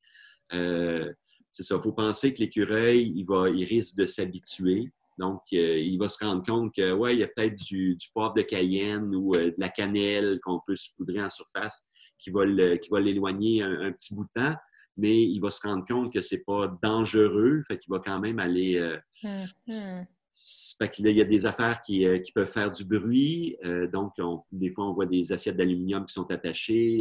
c'est ça. Il faut penser que l'écureuil, il, va, il risque de s'habituer. Donc, euh, il va se rendre compte que, ouais, il y a peut-être du, poivre de Cayenne ou euh, de la cannelle qu'on peut saupoudrer en surface qui va l'éloigner un, petit bout de temps, mais il va se rendre compte que c'est pas dangereux, fait qu'il va quand même aller. Euh, mm-hmm. Fait qu'il y a des affaires qui, peuvent faire du bruit. donc, des fois, on voit des assiettes d'aluminium qui sont attachées,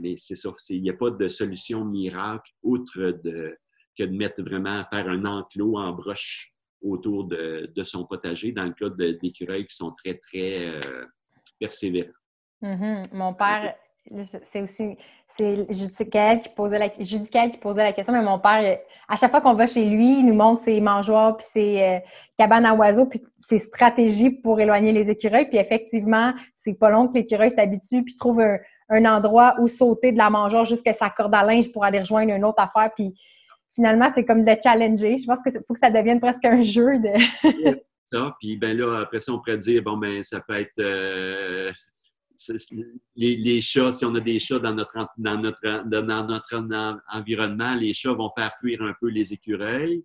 mais c'est ça. Il n'y a pas de solution miracle outre de, que de mettre vraiment, faire un enclos en broche autour de, son potager dans le cas d'écureuils qui sont très, très euh, persévérants. Mm-hmm. Mon père, c'est aussi c'est Judicael qui posait la qui posait la question, mais mon père, à chaque fois qu'on va chez lui, il nous montre ses mangeoires puis ses euh, cabanes à oiseaux puis ses stratégies pour éloigner les écureuils. Puis effectivement, c'est pas long que l'écureuil s'habitue puis trouve un, un, endroit où sauter de la mangeoire jusqu'à sa corde à linge pour aller rejoindre une autre affaire. Puis finalement, c'est comme de challenger. Je pense qu'il faut que ça devienne presque un jeu de. ça, puis ben là, après ça, on pourrait dire, bon, ben, ça peut être euh, les, chats, si on a des chats dans notre, dans notre, dans notre environnement, les chats vont faire fuir un peu les écureuils.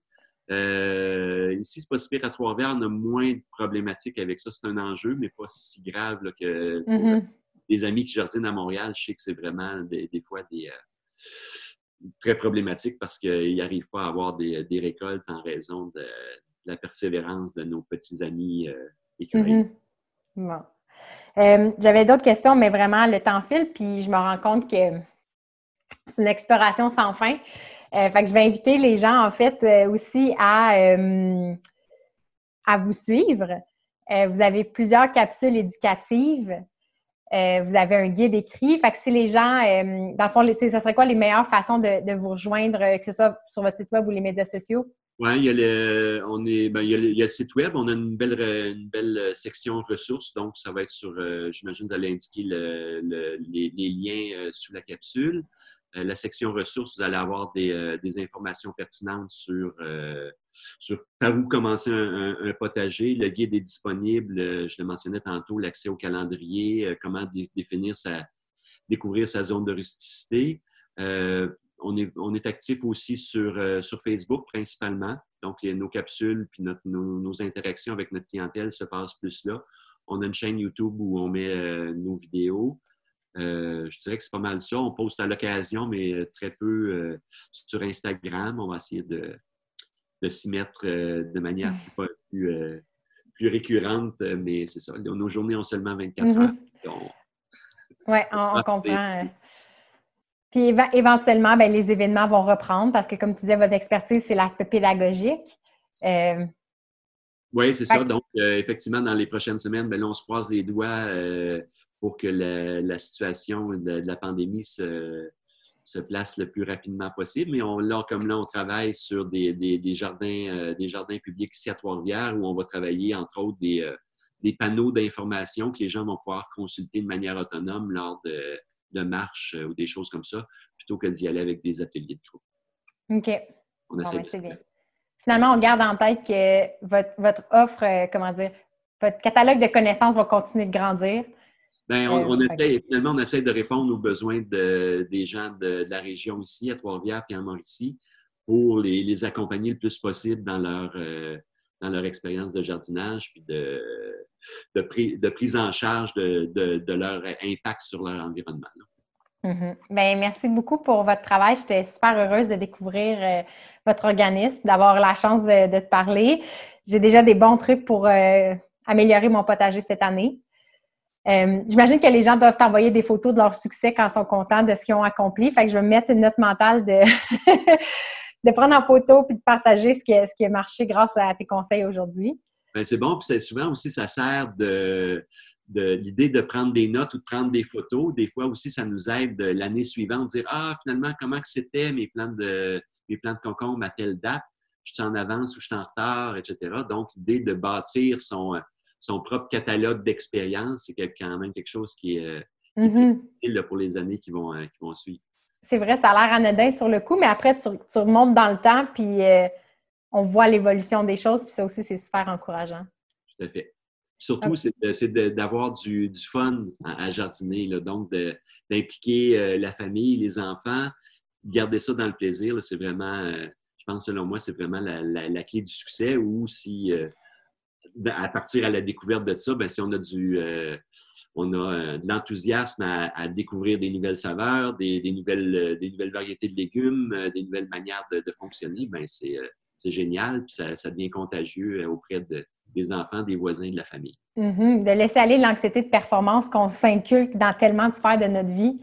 Euh, ici, c'est pas si pire à Trois-Rivières, on a moins de problématiques avec ça. C'est un enjeu, mais pas si grave que mm-hmm. les amis qui jardinent à Montréal. Je sais que c'est vraiment des, fois des, euh, très problématique parce qu'ils n'arrivent pas à avoir des, récoltes en raison de, la persévérance de nos petits amis euh, écureuils. Mm-hmm. Euh, j'avais d'autres questions, mais vraiment, le temps file, puis je me rends compte que c'est une exploration sans fin. Euh, fait que je vais inviter les gens, en fait, euh, aussi à, à vous suivre. vous avez plusieurs capsules éducatives. vous avez un guide écrit. Fait que si les gens, dans le fond, ça serait quoi les meilleures façons de, de, vous rejoindre, que ce soit sur votre site web ou les médias sociaux? Oui, il y, a le, on est, ben, il, site web. On a une belle, belle section ressources. Donc, ça va être sur, euh, j'imagine, vous allez indiquer les, liens euh, sous la capsule. Euh, la section ressources, vous allez avoir des, informations pertinentes sur, sur par où commencer un, potager. Le guide est disponible. je le mentionnais tantôt, l'accès au calendrier, comment définir sa, découvrir sa zone de rusticité on est, on est actif aussi sur, euh, sur Facebook principalement. Donc, nos capsules puis nos, interactions avec notre clientèle se passent plus là. On a une chaîne YouTube où on met euh, nos vidéos. Euh, je dirais que c'est pas mal ça. On poste à l'occasion, mais très peu sur Instagram. On va essayer de, s'y mettre de manière plus, plus, récurrente, mais c'est ça. Nos journées ont seulement 24 mm-hmm. heures. Oui, on, comprend. Puis éventuellement, ben, les événements vont reprendre parce que, comme tu disais, votre expertise, c'est l'aspect pédagogique. Euh, oui, c'est ça. Donc, euh, effectivement, dans les prochaines semaines, ben, là, on se croise les doigts euh, pour que la, situation de, la pandémie se, place le plus rapidement possible. Mais on, là, comme là, on travaille sur des, jardins, des jardins publics ici à Trois-Rivières où on va travailler, entre autres, des, des panneaux d'information que les gens vont pouvoir consulter de manière autonome lors de de marche euh, ou des choses comme ça, plutôt que d'y aller avec des ateliers de groupe. OK. On essaie bien. Finalement, on garde en tête que votre, offre, euh, comment dire, votre catalogue de connaissances va continuer de grandir. Bien, on, euh, essaie, finalement, on essaie de répondre aux besoins des gens de, la région ici, à Trois-Rivières et en Mauricie, pour les, accompagner le plus possible dans leur, dans leur expérience de jardinage puis de, de, prise en charge de, leur impact sur leur environnement. Ben, merci beaucoup pour votre travail. J'étais super heureuse de découvrir euh, votre organisme, d'avoir la chance de, te parler. J'ai déjà des bons trucs pour euh, améliorer mon potager cette année. Euh, j'imagine que les gens doivent t'envoyer des photos de leur succès quand ils sont contents de ce qu'ils ont accompli. Fait que je vais me mettre une note mentale de, prendre en photo puis de partager ce qui a marché grâce à tes conseils aujourd'hui. Ben, c'est bon, puis souvent aussi, ça sert de, l'idée de prendre des notes ou de prendre des photos. Des fois aussi, ça nous aide l'année suivante, de dire Ah, finalement, comment que c'était mes plans de mes plans de concombre à telle date? Je suis en avance ou je suis en retard, etc. Donc, l'idée de bâtir son, son propre catalogue d'expérience, c'est quand même quelque chose qui est, euh, mm-hmm. utile pour les années qui vont, euh, qui vont suivre. C'est vrai, ça a l'air anodin sur le coup, mais après, tu, tu remontes dans le temps, puis euh, on voit l'évolution des choses, puis ça aussi, c'est super encourageant. Tout à fait. Surtout, c'est d'avoir du, fun à, jardiner, donc d'impliquer euh, la famille, les enfants, garder ça dans le plaisir, c'est vraiment, euh, je pense, selon moi, c'est vraiment la, clé du succès. Ou si, euh, à partir à la découverte de ça, ben, si on a du, on a de l'enthousiasme à, découvrir des nouvelles saveurs, des, nouvelles, des nouvelles variétés de légumes, des nouvelles manières de, fonctionner, ben c'est c'est génial, puis ça, devient contagieux euh, auprès des enfants, des voisins, de la famille. Mm-hmm. De laisser aller l'anxiété de performance qu'on s'inculque dans tellement de sphères de notre vie,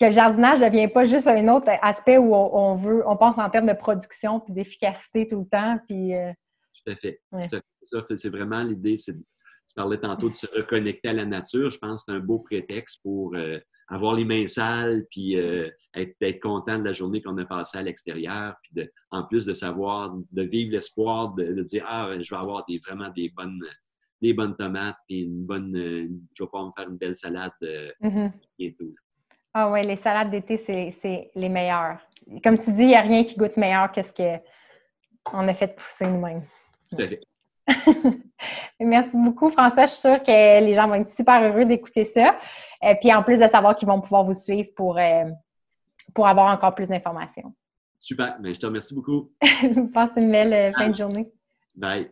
que le jardinage ne devient pas juste un autre aspect où on, veut, on pense en termes de production puis d'efficacité tout le temps. Puis, euh, Tout à fait. c'est vraiment l'idée. Tu parlais tantôt de se reconnecter à la nature. Je pense que c'est un beau prétexte pour euh, avoir les mains sales, puis euh, être, content de la journée qu'on a passée à l'extérieur, puis en plus de savoir, de vivre l'espoir de, dire Ah, je vais avoir des, vraiment des bonnes, des bonnes tomates, puis une bonne, je vais pouvoir me faire une belle salade euh, mm-hmm. bientôt. Ah oui, les salades d'été, c'est les meilleures. Comme tu dis, il n'y a rien qui goûte meilleur que ce qu'on a fait pousser nous-mêmes. Tout à fait. Merci beaucoup, François. Je suis sûre que les gens vont être super heureux d'écouter ça. Et euh, puis en plus de savoir qu'ils vont pouvoir vous suivre pour, euh, pour avoir encore plus d'informations. Super. Mais ben, je te remercie beaucoup. Passe une belle euh, fin de journée. Bye.